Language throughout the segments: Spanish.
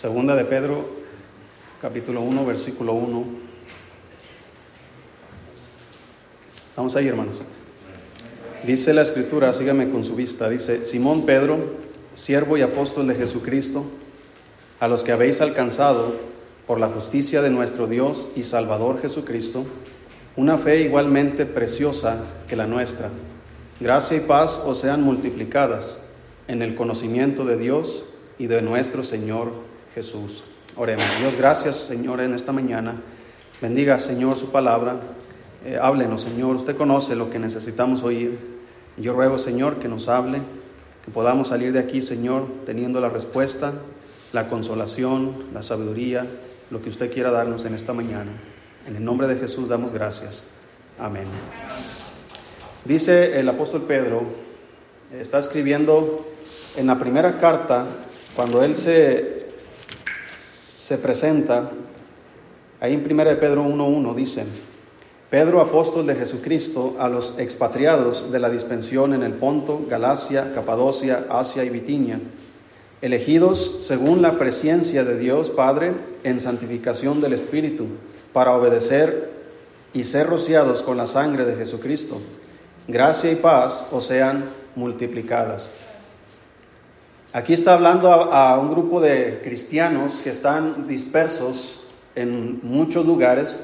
Segunda de Pedro, capítulo 1, versículo 1. Estamos ahí, hermanos. Dice la escritura, sígame con su vista, dice, Simón Pedro, siervo y apóstol de Jesucristo, a los que habéis alcanzado por la justicia de nuestro Dios y Salvador Jesucristo, una fe igualmente preciosa que la nuestra. Gracia y paz os sean multiplicadas en el conocimiento de Dios y de nuestro Señor Jesús. Oremos. Dios, gracias, Señor, en esta mañana. Bendiga, Señor, su palabra. Eh, háblenos, Señor. Usted conoce lo que necesitamos oír. Yo ruego, Señor, que nos hable, que podamos salir de aquí, Señor, teniendo la respuesta, la consolación, la sabiduría, lo que usted quiera darnos en esta mañana. En el nombre de Jesús damos gracias. Amén. Dice el apóstol Pedro, está escribiendo en la primera carta, cuando él se, se presenta, ahí en 1 Pedro 1.1 dice, Pedro, apóstol de Jesucristo, a los expatriados de la dispensión en el Ponto, Galacia, Capadocia, Asia y Bitinia, elegidos según la presencia de Dios Padre en santificación del Espíritu, para obedecer y ser rociados con la sangre de Jesucristo. Gracia y paz os sean multiplicadas. Aquí está hablando a, un grupo de cristianos que están dispersos en muchos lugares.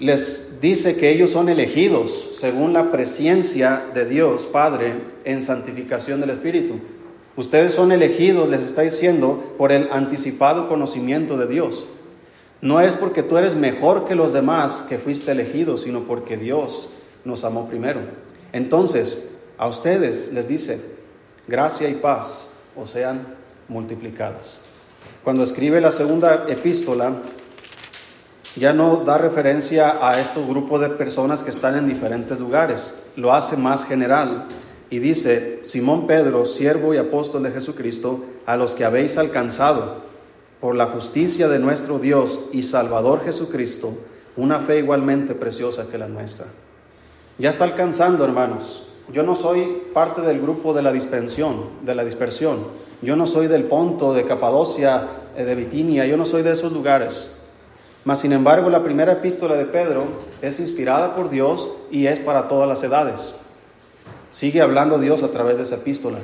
Les dice que ellos son elegidos según la presencia de Dios Padre en santificación del Espíritu. Ustedes son elegidos, les está diciendo, por el anticipado conocimiento de Dios. No es porque tú eres mejor que los demás que fuiste elegido, sino porque Dios nos amó primero. Entonces, a ustedes les dice, gracia y paz o sean multiplicadas. Cuando escribe la segunda epístola, ya no da referencia a estos grupos de personas que están en diferentes lugares, lo hace más general y dice, Simón Pedro, siervo y apóstol de Jesucristo, a los que habéis alcanzado por la justicia de nuestro Dios y Salvador Jesucristo, una fe igualmente preciosa que la nuestra. Ya está alcanzando, hermanos, yo no soy parte del grupo de la dispensión, de la dispersión. Yo no soy del Ponto, de Capadocia, eh, de Bitinia, yo no soy de esos lugares. Mas sin embargo, la primera epístola de Pedro es inspirada por Dios y es para todas las edades. Sigue hablando Dios a través de esa epístola.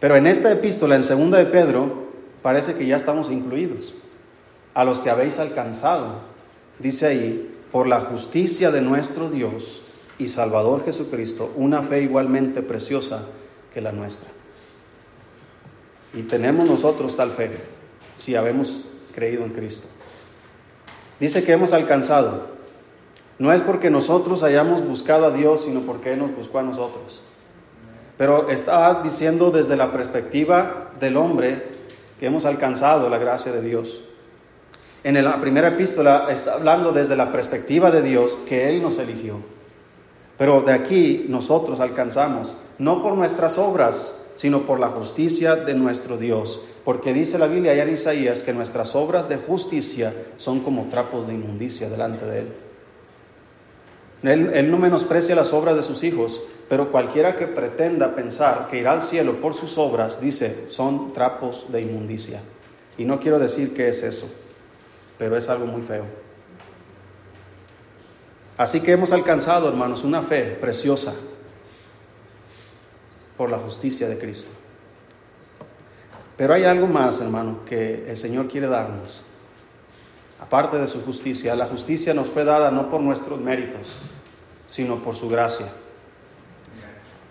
Pero en esta epístola, en segunda de Pedro, parece que ya estamos incluidos. A los que habéis alcanzado, dice ahí, por la justicia de nuestro Dios y Salvador Jesucristo una fe igualmente preciosa que la nuestra. Y tenemos nosotros tal fe si habemos creído en Cristo. Dice que hemos alcanzado. No es porque nosotros hayamos buscado a Dios, sino porque Él nos buscó a nosotros. Pero está diciendo desde la perspectiva del hombre que hemos alcanzado la gracia de Dios. En la primera epístola está hablando desde la perspectiva de Dios que Él nos eligió. Pero de aquí nosotros alcanzamos, no por nuestras obras, sino por la justicia de nuestro Dios. Porque dice la Biblia allá en Isaías que nuestras obras de justicia son como trapos de inmundicia delante de Él. Él, él no menosprecia las obras de sus hijos, pero cualquiera que pretenda pensar que irá al cielo por sus obras, dice, son trapos de inmundicia. Y no quiero decir que es eso, pero es algo muy feo. Así que hemos alcanzado, hermanos, una fe preciosa por la justicia de Cristo. Pero hay algo más, hermano, que el Señor quiere darnos. Aparte de su justicia, la justicia nos fue dada no por nuestros méritos, sino por su gracia.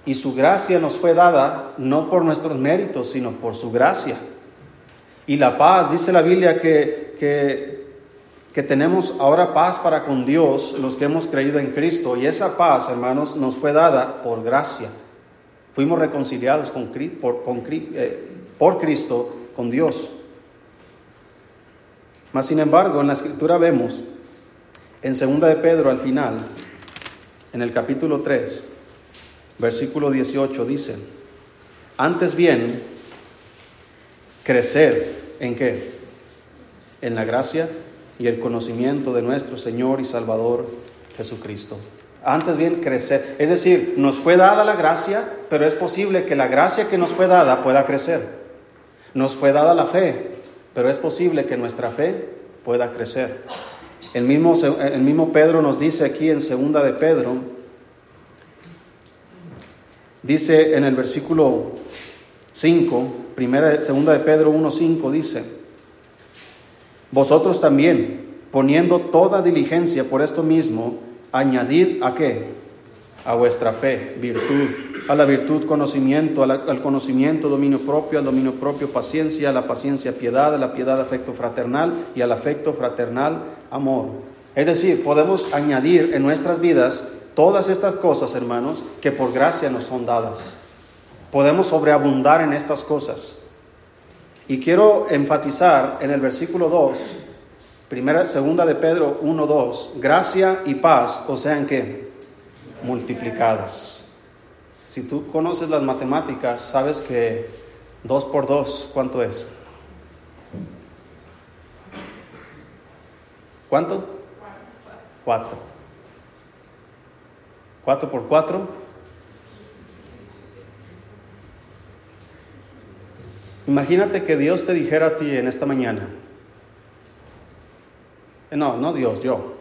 Y su gracia nos fue dada no por nuestros méritos, sino por su gracia. Y la paz, dice la Biblia que, que que tenemos ahora paz para con Dios, los que hemos creído en Cristo. Y esa paz, hermanos, nos fue dada por gracia. Fuimos reconciliados con, por, con, eh, por Cristo con Dios. Mas, sin embargo, en la Escritura vemos, en 2 de Pedro al final, en el capítulo 3, versículo 18, dice, antes bien, crecer en qué? En la gracia y el conocimiento de nuestro Señor y Salvador Jesucristo. Antes bien, crecer. Es decir, nos fue dada la gracia, pero es posible que la gracia que nos fue dada pueda crecer. Nos fue dada la fe, pero es posible que nuestra fe pueda crecer. El mismo, el mismo Pedro nos dice aquí en segunda de Pedro, dice en el versículo 5, primera, segunda de Pedro 1, 5, dice, vosotros también, poniendo toda diligencia por esto mismo, añadid a qué? A vuestra fe, virtud, a la virtud conocimiento, al, conocimiento dominio propio, al dominio propio paciencia, a la paciencia piedad, a la piedad afecto fraternal y al afecto fraternal amor. Es decir, podemos añadir en nuestras vidas todas estas cosas, hermanos, que por gracia nos son dadas. Podemos sobreabundar en estas cosas. Y quiero enfatizar en el versículo 2, primera, segunda de Pedro 1, 2, gracia y paz, o sea, ¿en qué? Multiplicadas. Si tú conoces las matemáticas, sabes que 2 por 2, ¿cuánto es? ¿Cuánto? 4. 4 por 4. Imagínate que Dios te dijera a ti en esta mañana. Eh, no, no Dios, yo.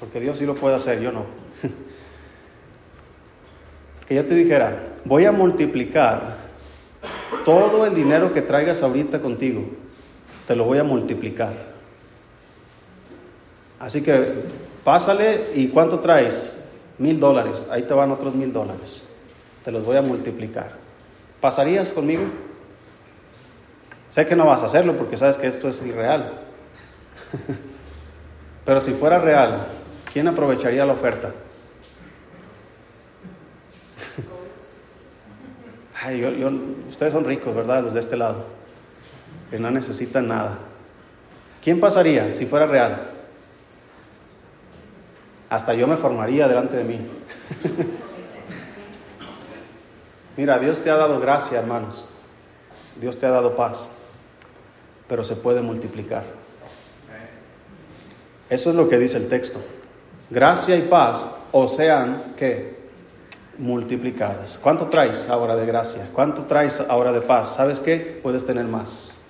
Porque Dios sí lo puede hacer, yo no. que yo te dijera, voy a multiplicar todo el dinero que traigas ahorita contigo, te lo voy a multiplicar. Así que pásale y ¿cuánto traes? Mil dólares, ahí te van otros mil dólares, te los voy a multiplicar. ¿Pasarías conmigo? Sé que no vas a hacerlo porque sabes que esto es irreal. Pero si fuera real, ¿quién aprovecharía la oferta? ustedes son ricos, ¿verdad? Los de este lado, que no necesitan nada. ¿Quién pasaría si fuera real? Hasta yo me formaría delante de mí. Mira, Dios te ha dado gracia, hermanos. Dios te ha dado paz, pero se puede multiplicar. Eso es lo que dice el texto. Gracia y paz, o sean que multiplicadas. ¿Cuánto traes ahora de gracia? ¿Cuánto traes ahora de paz? ¿Sabes qué? Puedes tener más.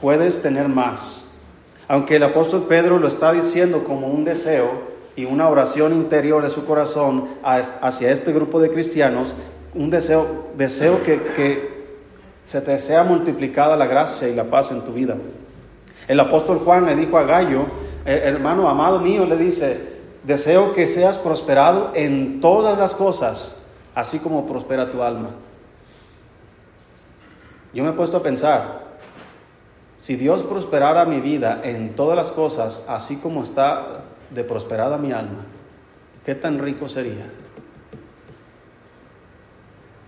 Puedes tener más. Aunque el apóstol Pedro lo está diciendo como un deseo y una oración interior de su corazón hacia este grupo de cristianos, un deseo, deseo que, que se te sea multiplicada la gracia y la paz en tu vida. El apóstol Juan le dijo a Gallo, eh, hermano amado mío, le dice, Deseo que seas prosperado en todas las cosas, así como prospera tu alma. Yo me he puesto a pensar, si Dios prosperara mi vida en todas las cosas, así como está de prosperada mi alma, ¿qué tan rico sería?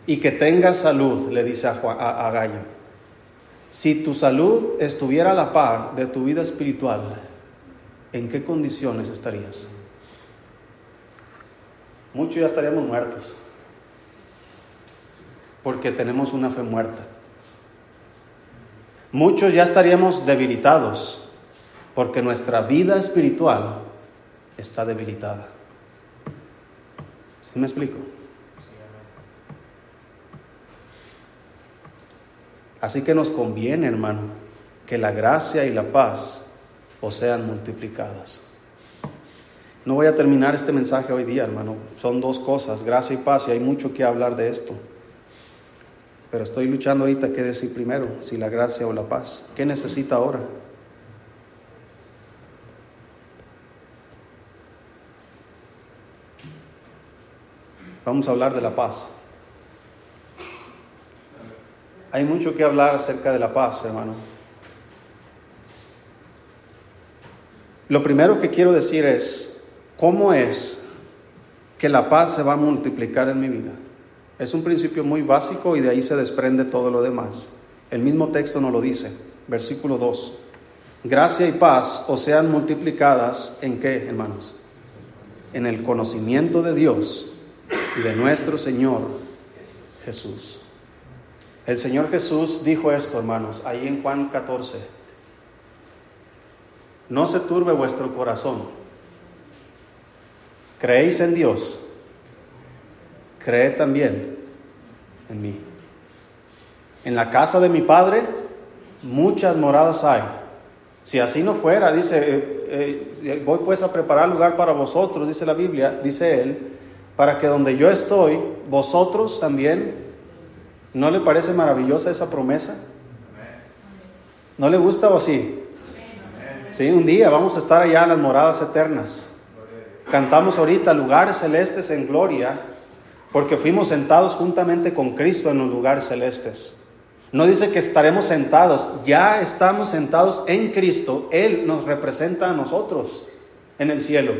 Y que tengas salud, le dice a, a Gallo. Si tu salud estuviera a la par de tu vida espiritual, ¿en qué condiciones estarías? muchos ya estaríamos muertos, porque tenemos una fe muerta. Muchos ya estaríamos debilitados, porque nuestra vida espiritual está debilitada. ¿Sí me explico? Así que nos conviene, hermano, que la gracia y la paz os sean multiplicadas. No voy a terminar este mensaje hoy día, hermano. Son dos cosas, gracia y paz, y hay mucho que hablar de esto. Pero estoy luchando ahorita qué decir primero, si la gracia o la paz. ¿Qué necesita ahora? Vamos a hablar de la paz. Hay mucho que hablar acerca de la paz, hermano. Lo primero que quiero decir es, ¿Cómo es que la paz se va a multiplicar en mi vida? Es un principio muy básico y de ahí se desprende todo lo demás. El mismo texto nos lo dice, versículo 2. Gracia y paz o sean multiplicadas en qué, hermanos? En el conocimiento de Dios y de nuestro Señor Jesús. El Señor Jesús dijo esto, hermanos, ahí en Juan 14. No se turbe vuestro corazón ¿Creéis en Dios? Creed también en mí. En la casa de mi Padre muchas moradas hay. Si así no fuera, dice, eh, eh, voy pues a preparar lugar para vosotros, dice la Biblia, dice él, para que donde yo estoy, vosotros también, ¿no le parece maravillosa esa promesa? ¿No le gusta o sí? Sí, un día vamos a estar allá en las moradas eternas. Cantamos ahorita lugares celestes en gloria, porque fuimos sentados juntamente con Cristo en los lugares celestes. No dice que estaremos sentados, ya estamos sentados en Cristo. Él nos representa a nosotros en el cielo.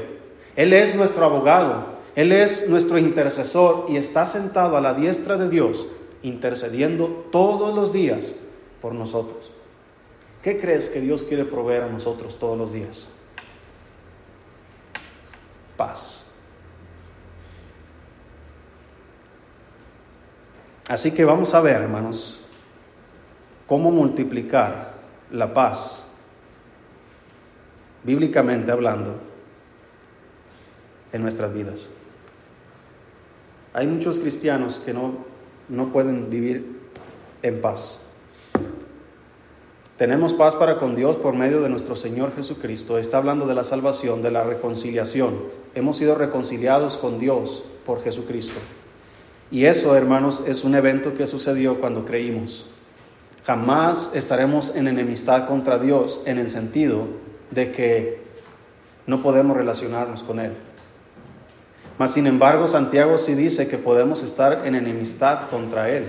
Él es nuestro abogado, Él es nuestro intercesor y está sentado a la diestra de Dios, intercediendo todos los días por nosotros. ¿Qué crees que Dios quiere proveer a nosotros todos los días? Paz. Así que vamos a ver, hermanos, cómo multiplicar la paz, bíblicamente hablando, en nuestras vidas. Hay muchos cristianos que no, no pueden vivir en paz. Tenemos paz para con Dios por medio de nuestro Señor Jesucristo. Está hablando de la salvación, de la reconciliación. Hemos sido reconciliados con Dios por Jesucristo. Y eso, hermanos, es un evento que sucedió cuando creímos. Jamás estaremos en enemistad contra Dios en el sentido de que no podemos relacionarnos con Él. Mas, sin embargo, Santiago sí dice que podemos estar en enemistad contra Él.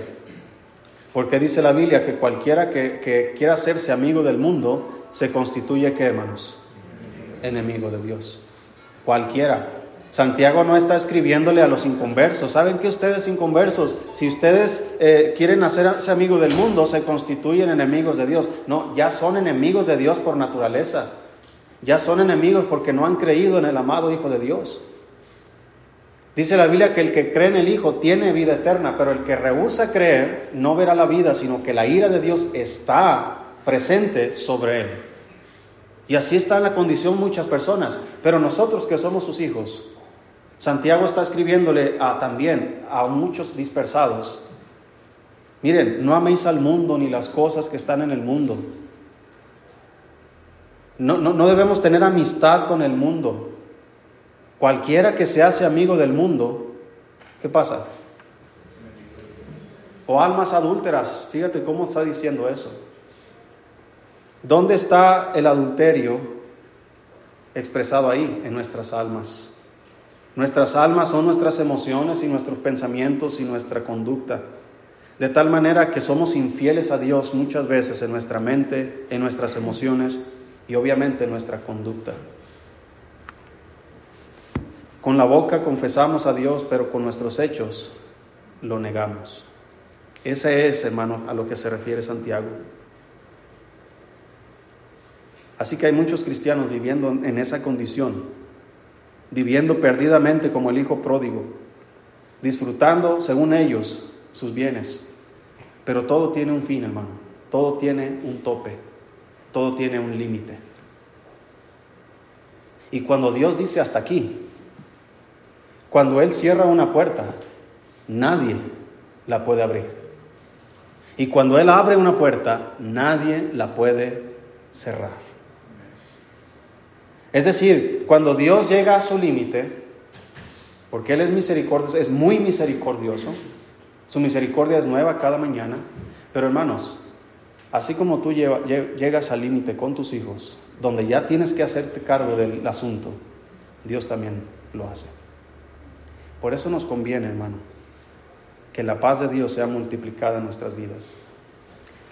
Porque dice la Biblia que cualquiera que, quiera hacerse amigo del mundo se constituye, ¿qué hermanos? Enemigo de Dios. Cualquiera. Santiago no está escribiéndole a los inconversos. ¿Saben que ustedes inconversos, si ustedes eh, quieren hacerse amigos del mundo, se constituyen enemigos de Dios? No, ya son enemigos de Dios por naturaleza. Ya son enemigos porque no han creído en el amado Hijo de Dios. Dice la Biblia que el que cree en el Hijo tiene vida eterna, pero el que rehúsa creer no verá la vida, sino que la ira de Dios está presente sobre él. Y así está la condición muchas personas, pero nosotros que somos sus hijos, Santiago está escribiéndole a, también a muchos dispersados. Miren, no améis al mundo ni las cosas que están en el mundo. No, no, debemos tener amistad con el mundo. Cualquiera que se hace amigo del mundo, ¿qué pasa? O almas adúlteras, fíjate cómo está diciendo eso. ¿Dónde está el adulterio expresado ahí? En nuestras almas. Nuestras almas son nuestras emociones y nuestros pensamientos y nuestra conducta. De tal manera que somos infieles a Dios muchas veces en nuestra mente, en nuestras emociones y obviamente en nuestra conducta. Con la boca confesamos a Dios, pero con nuestros hechos lo negamos. Ese es, hermano, a lo que se refiere Santiago. Así que hay muchos cristianos viviendo en esa condición viviendo perdidamente como el hijo pródigo, disfrutando, según ellos, sus bienes. Pero todo tiene un fin, hermano. Todo tiene un tope. Todo tiene un límite. Y cuando Dios dice hasta aquí, cuando Él cierra una puerta, nadie la puede abrir. Y cuando Él abre una puerta, nadie la puede cerrar. Es decir, cuando Dios llega a su límite, porque Él es misericordioso, es muy misericordioso, su misericordia es nueva cada mañana, pero hermanos, así como tú llegas al límite con tus hijos, donde ya tienes que hacerte cargo del asunto, Dios también lo hace. Por eso nos conviene, hermano, que la paz de Dios sea multiplicada en nuestras vidas.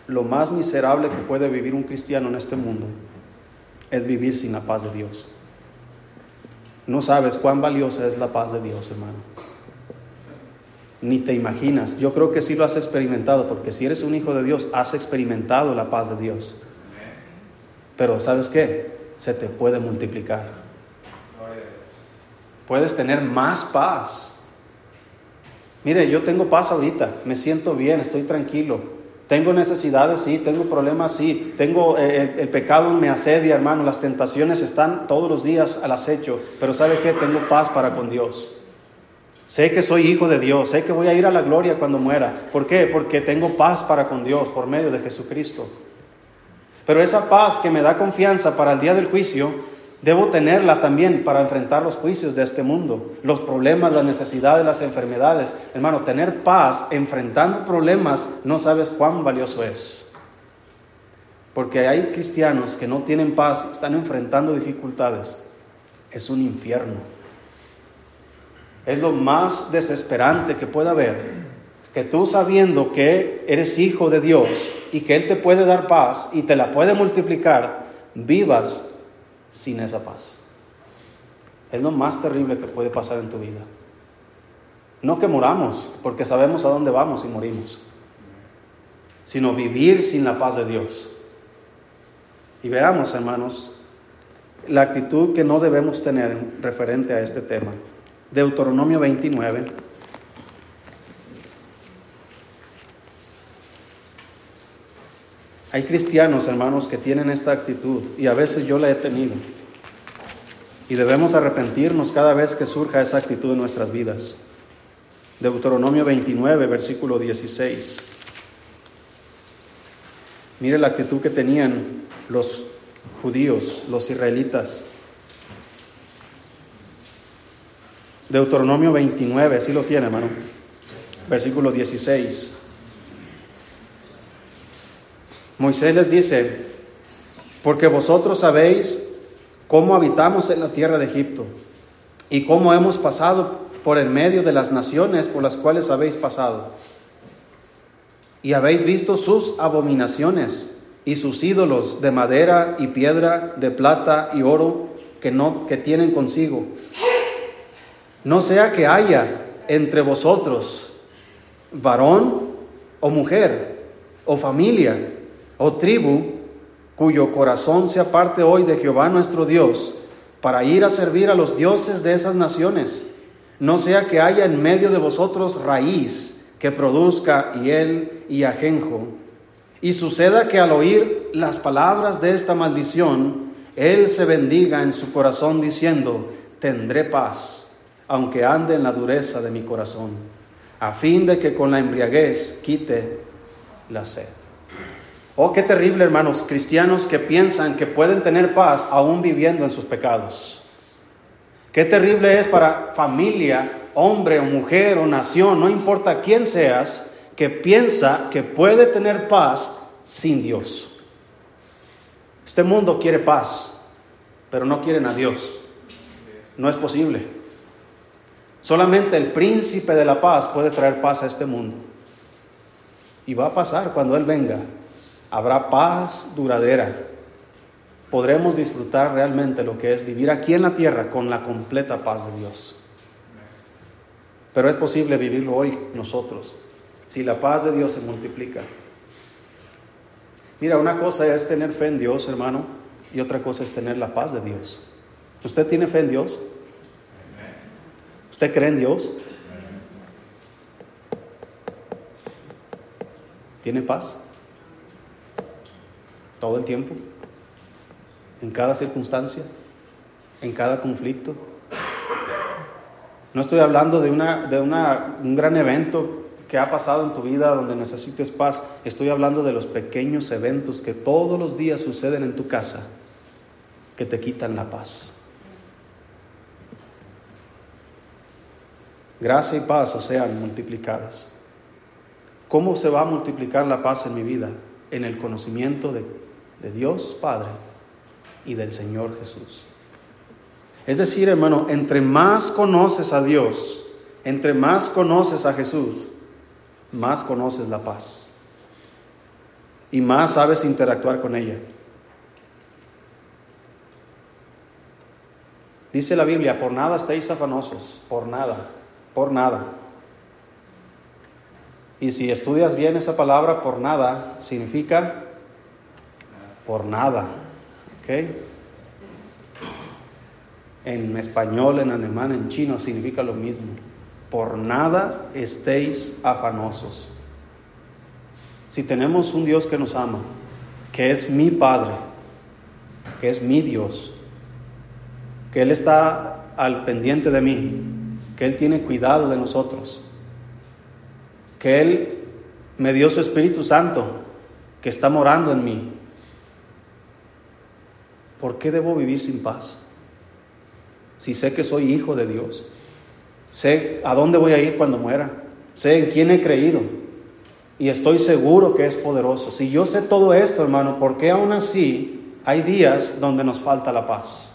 Lo más miserable que puede vivir un cristiano en este mundo es vivir sin la paz de Dios. No sabes cuán valiosa es la paz de Dios, hermano. Ni te imaginas. Yo creo que sí lo has experimentado, porque si eres un hijo de Dios, has experimentado la paz de Dios. Pero ¿sabes qué? Se te puede multiplicar. Puedes tener más paz. Mire, yo tengo paz ahorita, me siento bien, estoy tranquilo, tengo necesidades, sí, tengo problemas, sí, tengo eh, el, pecado me asedia, hermano, las tentaciones están todos los días al acecho, pero ¿sabe qué? Tengo paz para con Dios. Sé que soy hijo de Dios, sé que voy a ir a la gloria cuando muera. ¿Por qué? Porque tengo paz para con Dios por medio de Jesucristo. Pero esa paz que me da confianza para el día del juicio, debo tenerla también para enfrentar los juicios de este mundo, los problemas, las necesidades, las enfermedades. Hermano, tener paz enfrentando problemas, no sabes cuán valioso es. Porque hay cristianos que no tienen paz, están enfrentando dificultades. Es un infierno. Es lo más desesperante que pueda haber. Que tú sabiendo que eres hijo de Dios y que Él te puede dar paz y te la puede multiplicar, vivas sin esa paz. Es lo más terrible que puede pasar en tu vida. No que moramos, porque sabemos a dónde vamos y morimos, sino vivir sin la paz de Dios. Y veamos, hermanos, la actitud que no debemos tener referente a este tema. Deuteronomio 29. Hay cristianos, hermanos, que tienen esta actitud y a veces yo la he tenido. Y debemos arrepentirnos cada vez que surja esa actitud en nuestras vidas. Deuteronomio 29, versículo 16. Mire la actitud que tenían los judíos, los israelitas. Deuteronomio 29, así lo tiene, hermano. Versículo 16. Moisés les dice, porque vosotros sabéis cómo habitamos en la tierra de Egipto y cómo hemos pasado por el medio de las naciones por las cuales habéis pasado. Y habéis visto sus abominaciones y sus ídolos de madera y piedra, de plata y oro que no que tienen consigo. No sea que haya entre vosotros varón o mujer o familia o tribu cuyo corazón se aparte hoy de Jehová nuestro Dios para ir a servir a los dioses de esas naciones. No sea que haya en medio de vosotros raíz que produzca hiel y ajenjo. Y suceda que al oír las palabras de esta maldición, él se bendiga en su corazón diciendo, tendré paz, aunque ande en la dureza de mi corazón, a fin de que con la embriaguez quite la sed. Oh, qué terrible, hermanos, cristianos que piensan que pueden tener paz aún viviendo en sus pecados. Qué terrible es para familia, hombre o mujer o nación, no importa quién seas, que piensa que puede tener paz sin Dios. Este mundo quiere paz, pero no quieren a Dios. No es posible. Solamente el príncipe de la paz puede traer paz a este mundo. Y va a pasar cuando Él venga habrá paz duradera. Podremos disfrutar realmente lo que es vivir aquí en la tierra con la completa paz de Dios. Pero es posible vivirlo hoy nosotros, si la paz de Dios se multiplica. Mira, una cosa es tener fe en Dios, hermano, y otra cosa es tener la paz de Dios. ¿Usted tiene fe en Dios? ¿Usted cree en Dios? ¿Tiene paz? Todo el tiempo, en cada circunstancia, en cada conflicto. No estoy hablando de, una, de una, un gran evento que ha pasado en tu vida donde necesites paz. Estoy hablando de los pequeños eventos que todos los días suceden en tu casa que te quitan la paz. Gracia y paz o sean multiplicadas. ¿Cómo se va a multiplicar la paz en mi vida? En el conocimiento de de Dios Padre y del Señor Jesús. Es decir, hermano, entre más conoces a Dios, entre más conoces a Jesús, más conoces la paz y más sabes interactuar con ella. Dice la Biblia, por nada estéis afanosos, por nada, por nada. Y si estudias bien esa palabra, por nada, significa por nada. ¿ok? En español, en alemán, en chino significa lo mismo. Por nada estéis afanosos. Si tenemos un Dios que nos ama, que es mi Padre, que es mi Dios, que Él está al pendiente de mí, que Él tiene cuidado de nosotros, que Él me dio su Espíritu Santo, que está morando en mí, ¿por qué debo vivir sin paz? Si sé que soy hijo de Dios, sé a dónde voy a ir cuando muera, sé en quién he creído y estoy seguro que es poderoso. Si yo sé todo esto, hermano, ¿por qué aún así hay días donde nos falta la paz?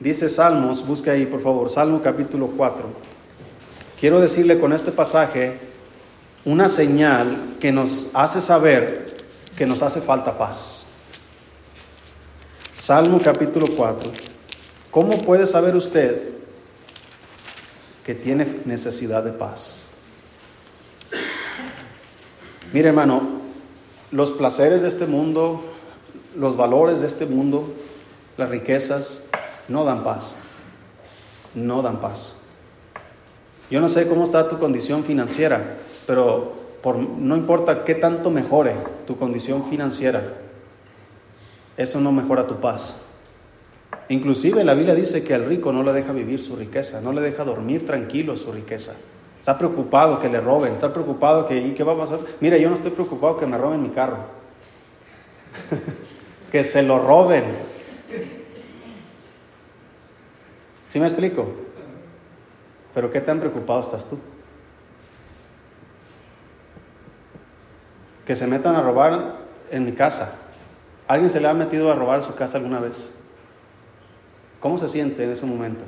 Dice Salmos, busque ahí por favor, Salmo capítulo 4. Quiero decirle con este pasaje una señal que nos hace saber que nos hace falta paz. Salmo capítulo 4. ¿Cómo puede saber usted que tiene necesidad de paz? Mire hermano, los placeres de este mundo, los valores de este mundo, las riquezas, no dan paz. No dan paz. Yo no sé cómo está tu condición financiera, pero no importa qué tanto mejore tu condición financiera, eso no mejora tu paz. Inclusive la Biblia dice que al rico no le deja vivir su riqueza, no le deja dormir tranquilo su riqueza. Está preocupado que le roben, está preocupado que, ¿y qué va a pasar? Mira, yo no estoy preocupado que me roben mi carro, que se lo roben. ¿Sí me explico? Pero ¿qué tan preocupado estás tú? Que se metan a robar en mi casa. ¿Alguien se le ha metido a robar su casa alguna vez? ¿Cómo se siente en ese momento?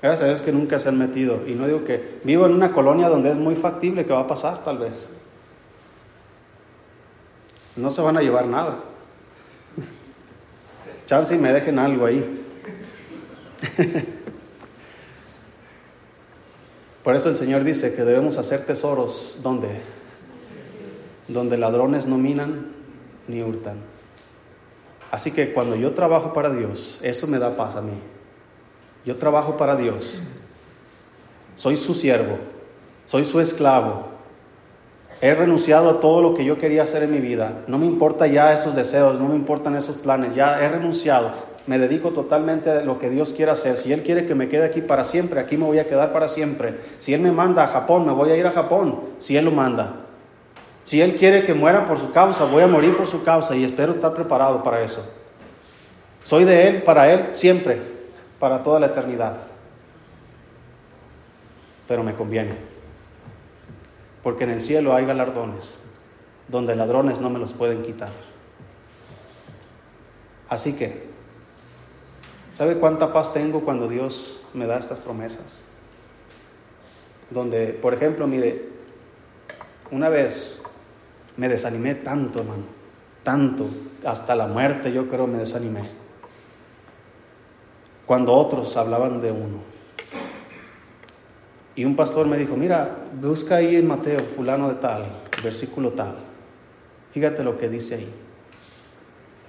Gracias a Dios que nunca se han metido. Y no digo que vivo en una colonia donde es muy factible que va a pasar, tal vez. No se van a llevar nada. Chance y me dejen algo ahí. Por eso el Señor dice que debemos hacer tesoros donde donde ladrones no minan ni hurtan. Así que cuando yo trabajo para Dios, eso me da paz a mí. Yo trabajo para Dios. Soy su siervo, soy su esclavo. He renunciado a todo lo que yo quería hacer en mi vida. No me importa ya esos deseos, no me importan esos planes. Ya he renunciado me dedico totalmente a lo que Dios quiere hacer. Si Él quiere que me quede aquí para siempre, aquí me voy a quedar para siempre. Si Él me manda a Japón, me voy a ir a Japón, si Él lo manda. Si Él quiere que muera por su causa, voy a morir por su causa y espero estar preparado para eso. Soy de Él, para Él, siempre, para toda la eternidad. Pero me conviene, porque en el cielo hay galardones, donde ladrones no me los pueden quitar. Así que ¿Sabe cuánta paz tengo cuando Dios me da estas promesas? Donde, por ejemplo, mire, una vez me desanimé tanto, hermano, tanto, hasta la muerte yo creo me desanimé. Cuando otros hablaban de uno. Y un pastor me dijo, mira, busca ahí en Mateo, fulano de tal, versículo tal. Fíjate lo que dice ahí.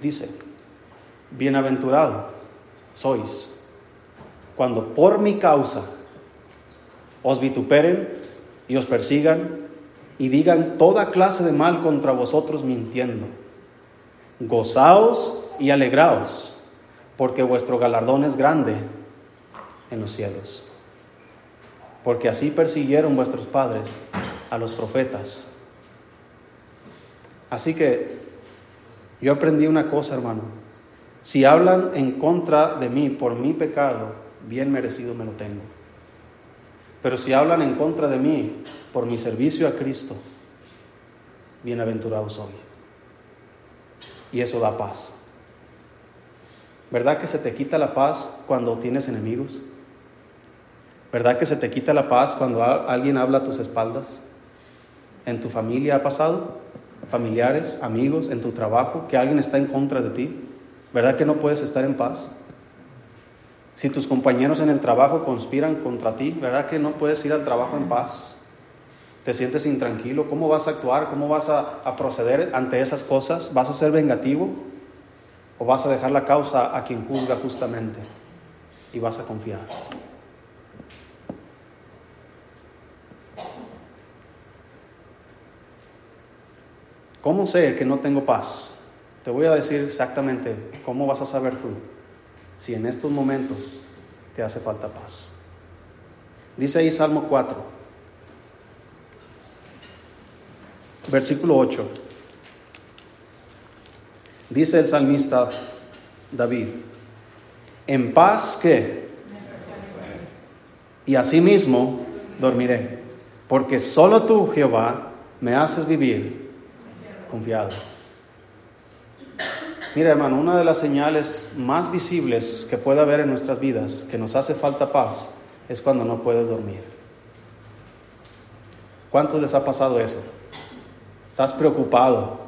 Dice, bienaventurado sois cuando por mi causa os vituperen y os persigan y digan toda clase de mal contra vosotros mintiendo. Gozaos y alegraos, porque vuestro galardón es grande en los cielos. Porque así persiguieron vuestros padres a los profetas. Así que yo aprendí una cosa, hermano. Si hablan en contra de mí por mi pecado, bien merecido me lo tengo. Pero si hablan en contra de mí por mi servicio a Cristo, bienaventurado soy. Y eso da paz. ¿Verdad que se te quita la paz cuando tienes enemigos? ¿Verdad que se te quita la paz cuando alguien habla a tus espaldas? ¿En tu familia ha pasado? ¿Familiares, amigos, en tu trabajo, que alguien está en contra de ti? ¿Verdad que no puedes estar en paz? Si tus compañeros en el trabajo conspiran contra ti, ¿verdad que no puedes ir al trabajo en paz? ¿Te sientes intranquilo? ¿Cómo vas a actuar? ¿Cómo vas a, proceder ante esas cosas? ¿Vas a ser vengativo? ¿O vas a dejar la causa a quien juzga justamente? Y vas a confiar. ¿Cómo sé que no tengo paz? Te voy a decir exactamente cómo vas a saber tú si en estos momentos te hace falta paz. Dice ahí Salmo 4, versículo 8. Dice el salmista David, en paz que, y asimismo dormiré, porque solo tú, Jehová, me haces vivir confiado. Mira, hermano, una de las señales más visibles que puede haber en nuestras vidas, que nos hace falta paz, es cuando no puedes dormir. ¿Cuántos les ha pasado eso? Estás preocupado,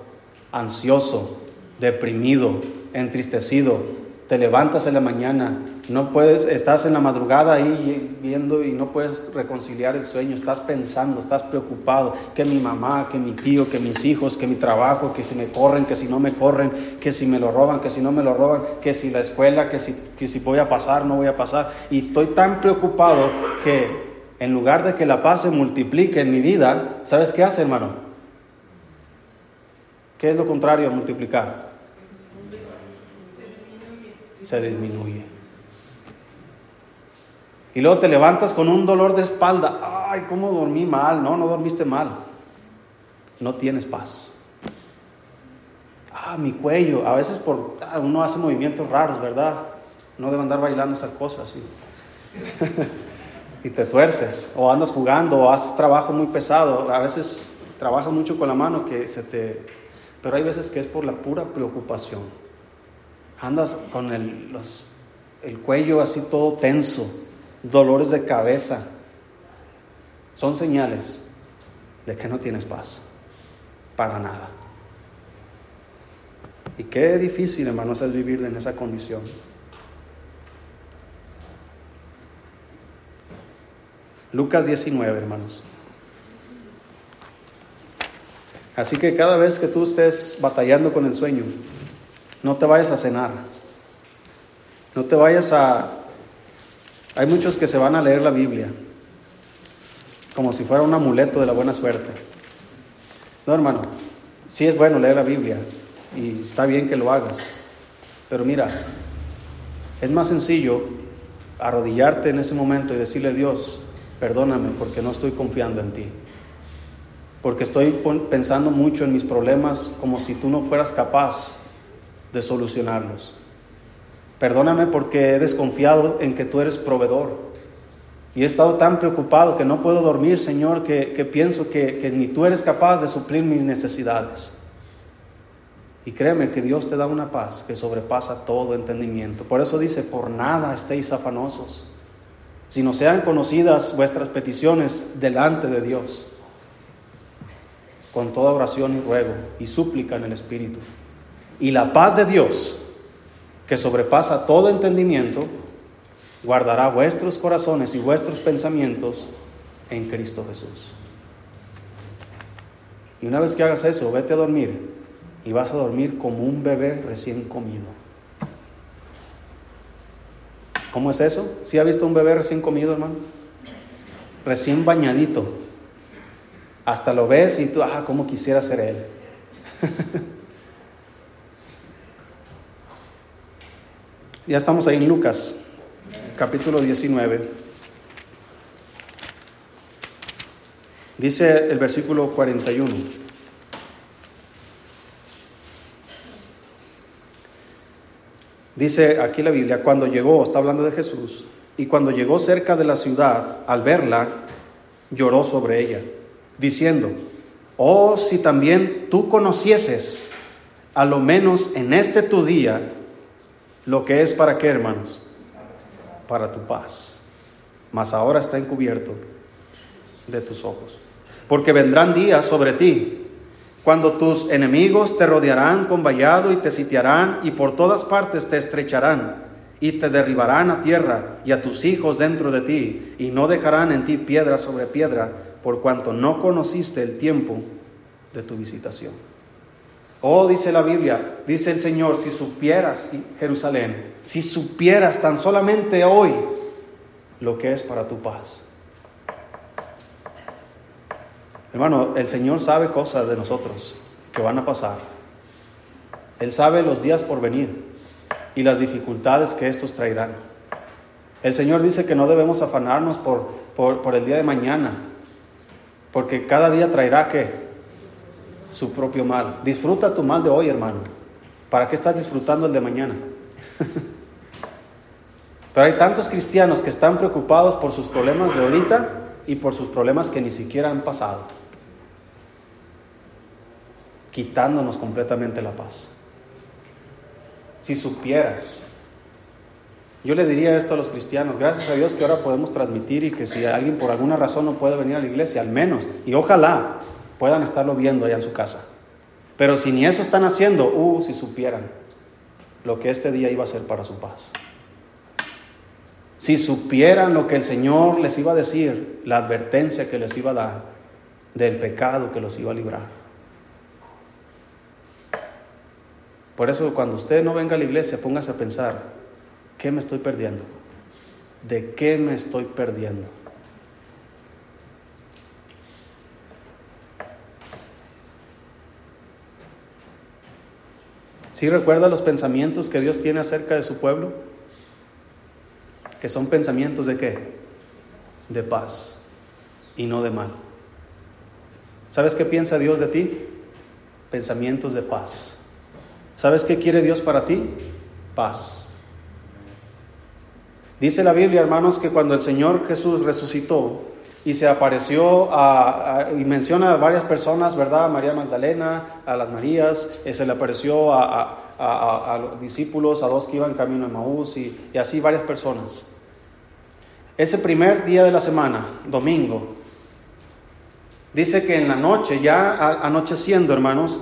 ansioso, deprimido, entristecido, te levantas en la mañana, no puedes, estás en la madrugada ahí viendo y no puedes reconciliar el sueño, estás pensando, estás preocupado, que mi mamá, que mi tío, que mis hijos, que mi trabajo, que si me corren, que si no me corren, que si me lo roban, que si no me lo roban, que si la escuela, que si, que si voy a pasar, no voy a pasar. Y estoy tan preocupado que en lugar de que la paz se multiplique en mi vida, ¿sabes qué hace, hermano? ¿Qué es lo contrario a multiplicar? se disminuye. Y luego te levantas con un dolor de espalda. Ay, ¿cómo dormí mal? No, no dormiste mal. No tienes paz. Ah, mi cuello. A veces por, ah, uno hace movimientos raros, ¿verdad? No debe andar bailando esas cosas. y te tuerces. O andas jugando, o haces trabajo muy pesado. A veces trabajas mucho con la mano que se te... Pero hay veces que es por la pura preocupación andas con el, el cuello así todo tenso, dolores de cabeza, son señales de que no tienes paz, para nada. Y qué difícil, hermanos, es vivir en esa condición. Lucas 19, hermanos. Así que cada vez que tú estés batallando con el sueño, no te vayas a cenar. No te vayas a... Hay muchos que se van a leer la Biblia como si fuera un amuleto de la buena suerte. No, hermano, sí es bueno leer la Biblia y está bien que lo hagas. Pero mira, es más sencillo arrodillarte en ese momento y decirle a Dios, perdóname porque no estoy confiando en ti. Porque estoy pensando mucho en mis problemas como si tú no fueras capaz de solucionarlos. Perdóname porque he desconfiado en que tú eres proveedor. Y he estado tan preocupado que no puedo dormir, Señor, que, pienso que, que ni tú eres capaz de suplir mis necesidades. Y créeme que Dios te da una paz que sobrepasa todo entendimiento. Por eso dice, por nada estéis afanosos, sino sean conocidas vuestras peticiones delante de Dios, con toda oración y ruego y súplica en el Espíritu. Y la paz de Dios, que sobrepasa todo entendimiento, guardará vuestros corazones y vuestros pensamientos en Cristo Jesús. Y una vez que hagas eso, vete a dormir y vas a dormir como un bebé recién comido. ¿Cómo es eso? ¿Sí ha visto un bebé recién comido, hermano? Recién bañadito. Hasta lo ves y tú, ah, cómo quisiera ser él. Ya estamos ahí en Lucas, capítulo 19. Dice el versículo 41. Dice aquí la Biblia, cuando llegó, está hablando de Jesús, y cuando llegó cerca de la ciudad, al verla, lloró sobre ella, diciendo, oh, si también tú conocieses, a lo menos en este tu día, lo que es para qué, hermanos? Para tu paz. Mas ahora está encubierto de tus ojos. Porque vendrán días sobre ti cuando tus enemigos te rodearán con vallado y te sitiarán y por todas partes te estrecharán y te derribarán a tierra y a tus hijos dentro de ti y no dejarán en ti piedra sobre piedra por cuanto no conociste el tiempo de tu visitación. Oh, dice la Biblia, dice el Señor, si supieras, Jerusalén, si supieras tan solamente hoy lo que es para tu paz. Hermano, el Señor sabe cosas de nosotros que van a pasar. Él sabe los días por venir y las dificultades que estos traerán. El Señor dice que no debemos afanarnos por, por, el día de mañana, porque cada día traerá que su propio mal. Disfruta tu mal de hoy, hermano. ¿Para qué estás disfrutando el de mañana? Pero hay tantos cristianos que están preocupados por sus problemas de ahorita y por sus problemas que ni siquiera han pasado, quitándonos completamente la paz. Si supieras, yo le diría esto a los cristianos, gracias a Dios que ahora podemos transmitir y que si alguien por alguna razón no puede venir a la iglesia, al menos, y ojalá puedan estarlo viendo allá en su casa. Pero si ni eso están haciendo, uh, si supieran lo que este día iba a ser para su paz. Si supieran lo que el Señor les iba a decir, la advertencia que les iba a dar del pecado que los iba a librar. Por eso cuando usted no venga a la iglesia, póngase a pensar, ¿qué me estoy perdiendo? ¿De qué me estoy perdiendo? ¿Sí recuerda los pensamientos que Dios tiene acerca de su pueblo? Que son pensamientos de qué? De paz y no de mal. ¿Sabes qué piensa Dios de ti? Pensamientos de paz. ¿Sabes qué quiere Dios para ti? Paz. Dice la Biblia, hermanos, que cuando el Señor Jesús resucitó, y se apareció a, y menciona a varias personas, ¿verdad? A María Magdalena, a las Marías, eh, se le apareció a, los discípulos, a dos que iban camino a Maús y, y así varias personas. Ese primer día de la semana, domingo, dice que en la noche, ya anocheciendo, hermanos,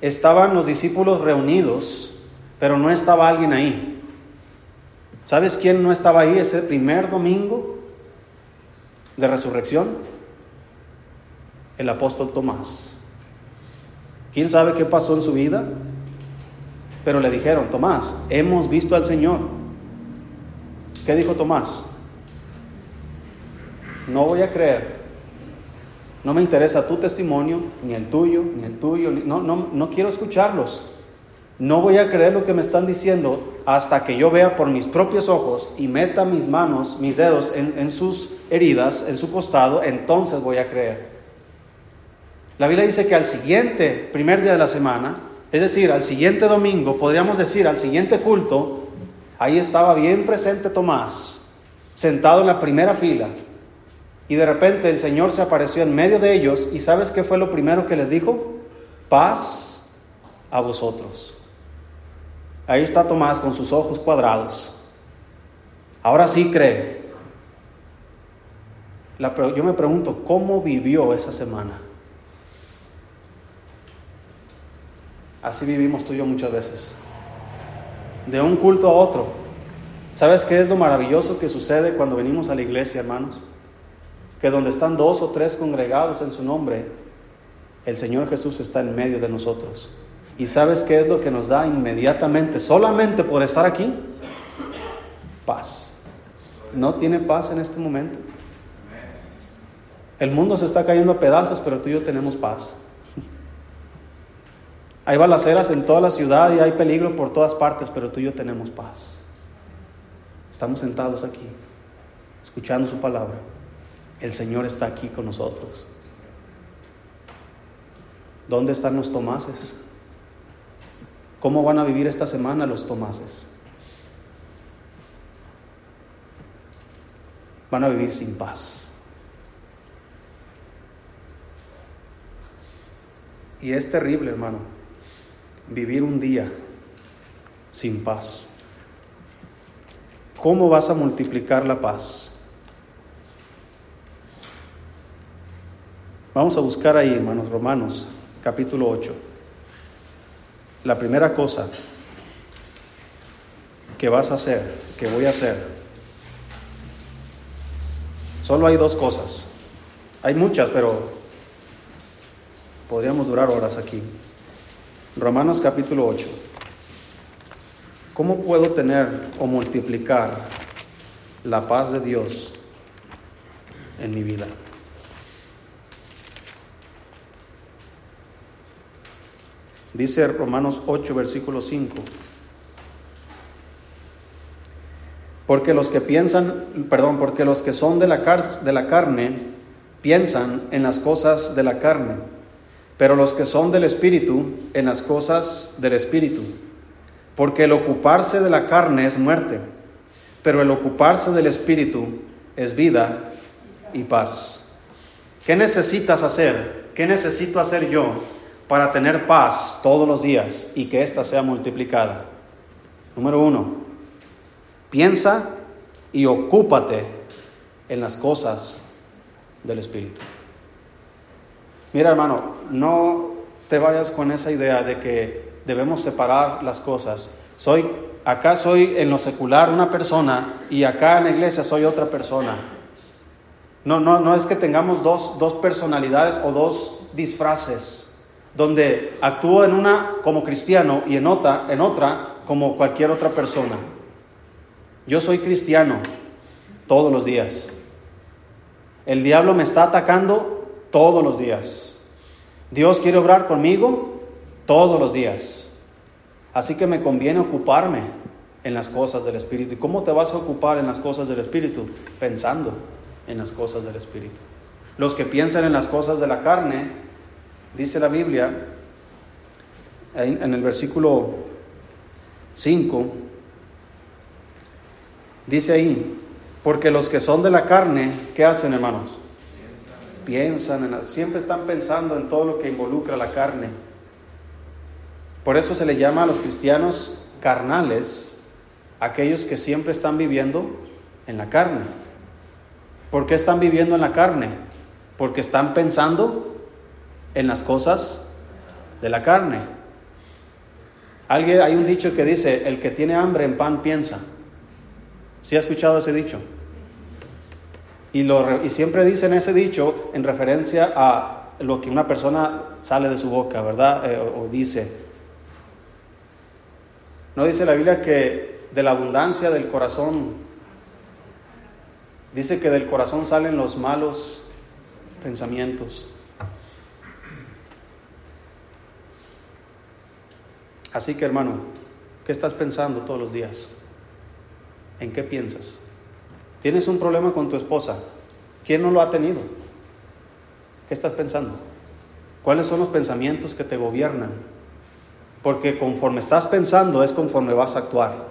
estaban los discípulos reunidos, pero no estaba alguien ahí. ¿Sabes quién no estaba ahí ese primer domingo? De resurrección? El apóstol Tomás. ¿Quién sabe qué pasó en su vida? Pero le dijeron, Tomás, hemos visto al Señor. ¿Qué dijo Tomás? No voy a creer. No me interesa tu testimonio, ni el tuyo, ni el tuyo. No, no, no quiero escucharlos. No voy a creer lo que me están diciendo hasta que yo vea por mis propios ojos y meta mis manos, mis dedos en, sus heridas, en su costado, entonces voy a creer. La Biblia dice que al siguiente, primer día de la semana, es decir, al siguiente domingo, podríamos decir al siguiente culto, ahí estaba bien presente Tomás, sentado en la primera fila. Y de repente el Señor se apareció en medio de ellos y ¿sabes qué fue lo primero que les dijo? Paz a vosotros. Ahí está Tomás con sus ojos cuadrados. Ahora sí cree. yo me pregunto, ¿cómo vivió esa semana? Así vivimos tú y yo muchas veces. De un culto a otro. ¿Sabes qué es lo maravilloso que sucede cuando venimos a la iglesia, hermanos? Que donde están dos o tres congregados en su nombre, el Señor Jesús está en medio de nosotros. ¿Y sabes qué es lo que nos da inmediatamente, solamente por estar aquí? Paz. ¿No tiene paz en este momento? El mundo se está cayendo a pedazos, pero tú y yo tenemos paz. Hay balaceras en toda la ciudad y hay peligro por todas partes, pero tú y yo tenemos paz. Estamos sentados aquí, escuchando su palabra. El Señor está aquí con nosotros. ¿Dónde están los Tomases? ¿Cómo van a vivir esta semana los Tomases? Van a vivir sin paz. Y es terrible, hermano, vivir un día sin paz. ¿Cómo vas a multiplicar la paz? Vamos a buscar ahí, hermanos, Romanos, capítulo 8. La primera cosa que vas a hacer, que voy a hacer, solo hay dos cosas. Hay muchas, pero podríamos durar horas aquí. Romanos capítulo 8. ¿Cómo puedo tener o multiplicar la paz de Dios en mi vida? Dice Romanos 8, versículo 5. Porque los que piensan, perdón, porque los que son de la, de la carne piensan en las cosas de la carne, pero los que son del Espíritu en las cosas del Espíritu. Porque el ocuparse de la carne es muerte, pero el ocuparse del espíritu es vida y paz. ¿Qué necesitas hacer? ¿Qué necesito hacer yo para tener paz todos los días y que ésta sea multiplicada? Número uno, piensa y ocúpate en las cosas del Espíritu. Mira hermano, no te vayas con esa idea de que debemos separar las cosas. Soy, acá soy en lo secular una persona y acá en la iglesia soy otra persona. No, no, no es que tengamos dos, dos personalidades o dos disfraces, donde actúo en una como cristiano y en otra, en otra como cualquier otra persona. Yo soy cristiano todos los días. El diablo me está atacando todos los días. Dios quiere obrar conmigo todos los días. Así que me conviene ocuparme en las cosas del Espíritu. ¿Y cómo te vas a ocupar en las cosas del Espíritu? Pensando en las cosas del Espíritu. Los que piensan en las cosas de la carne, dice la Biblia, en el versículo 5, dice ahí, porque los que son de la carne, ¿qué hacen hermanos? Piensan en siempre están pensando en todo lo que involucra la carne. Por eso se le llama a los cristianos carnales, aquellos que siempre están viviendo en la carne. ¿Por qué están viviendo en la carne? Porque están pensando en las cosas de la carne. Alguien, hay un dicho que dice, el que tiene hambre en pan piensa. ¿Sí ha escuchado ese dicho? Y, lo, y siempre dicen ese dicho en referencia a lo que una persona sale de su boca, ¿verdad? Eh, o, o dice. ¿No dice la Biblia que de la abundancia del corazón, dice que del corazón salen los malos pensamientos? Así que hermano, ¿qué estás pensando todos los días? ¿En qué piensas? Tienes un problema con tu esposa. ¿Quién no lo ha tenido? ¿Qué estás pensando? ¿Cuáles son los pensamientos que te gobiernan? Porque conforme estás pensando es conforme vas a actuar.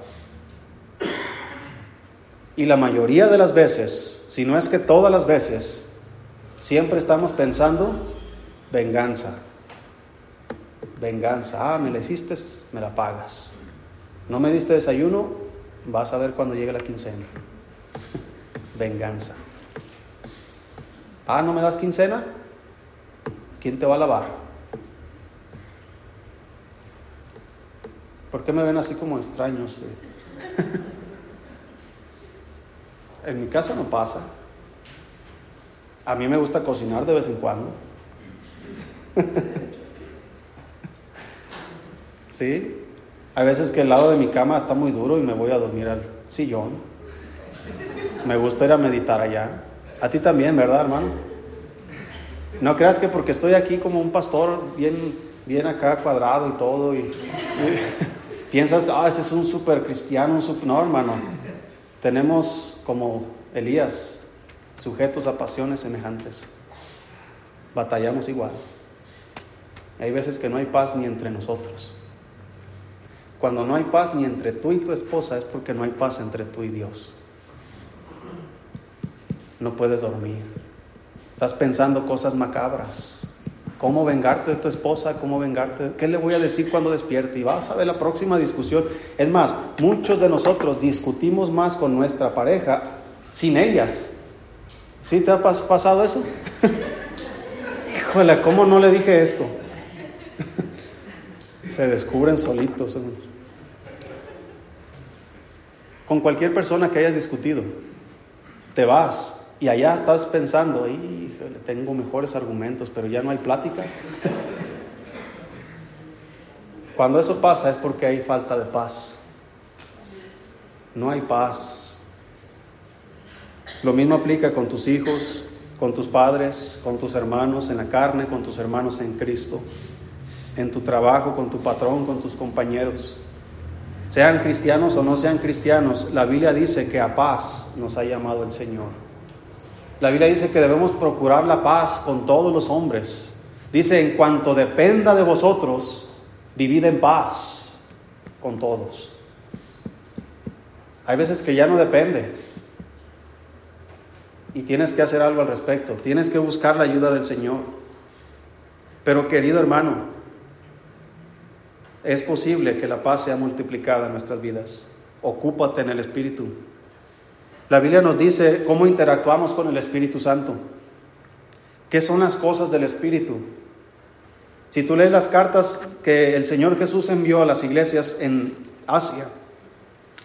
Y la mayoría de las veces, si no es que todas las veces, siempre estamos pensando venganza. Venganza. Ah, me la hiciste, me la pagas. No me diste desayuno, vas a ver cuando llegue la quincena. Venganza. Ah, ¿no me das quincena? ¿Quién te va a lavar? ¿Por qué me ven así como extraños? en mi casa no pasa. A mí me gusta cocinar de vez en cuando. ¿Sí? Hay veces que el lado de mi cama está muy duro y me voy a dormir al sillón. Me gusta ir a meditar allá. A ti también, ¿verdad, hermano? No creas que porque estoy aquí como un pastor bien, bien acá cuadrado y todo, y, y piensas, ah, ese es un super cristiano, un super... No, hermano. Tenemos como Elías, sujetos a pasiones semejantes. Batallamos igual. Hay veces que no hay paz ni entre nosotros. Cuando no hay paz ni entre tú y tu esposa es porque no hay paz entre tú y Dios. No puedes dormir. Estás pensando cosas macabras. ¿Cómo vengarte de tu esposa? ¿Cómo vengarte? ¿Qué le voy a decir cuando despierte? Y vas a ver la próxima discusión. Es más, muchos de nosotros discutimos más con nuestra pareja sin ellas. ¿Sí te ha pasado eso? Híjole, ¿cómo no le dije esto? Se descubren solitos. Con cualquier persona que hayas discutido, te vas y allá estás pensando, híjole, tengo mejores argumentos, pero ya no hay plática. Cuando eso pasa es porque hay falta de paz. No hay paz. Lo mismo aplica con tus hijos, con tus padres, con tus hermanos en la carne, con tus hermanos en Cristo, en tu trabajo, con tu patrón, con tus compañeros. Sean cristianos o no sean cristianos, la Biblia dice que a paz nos ha llamado el Señor. La Biblia dice que debemos procurar la paz con todos los hombres. Dice, en cuanto dependa de vosotros, vivid en paz con todos. Hay veces que ya no depende. Y tienes que hacer algo al respecto. Tienes que buscar la ayuda del Señor. Pero querido hermano, es posible que la paz sea multiplicada en nuestras vidas. Ocúpate en el Espíritu. La Biblia nos dice cómo interactuamos con el Espíritu Santo. ¿Qué son las cosas del Espíritu? Si tú lees las cartas que el Señor Jesús envió a las iglesias en Asia,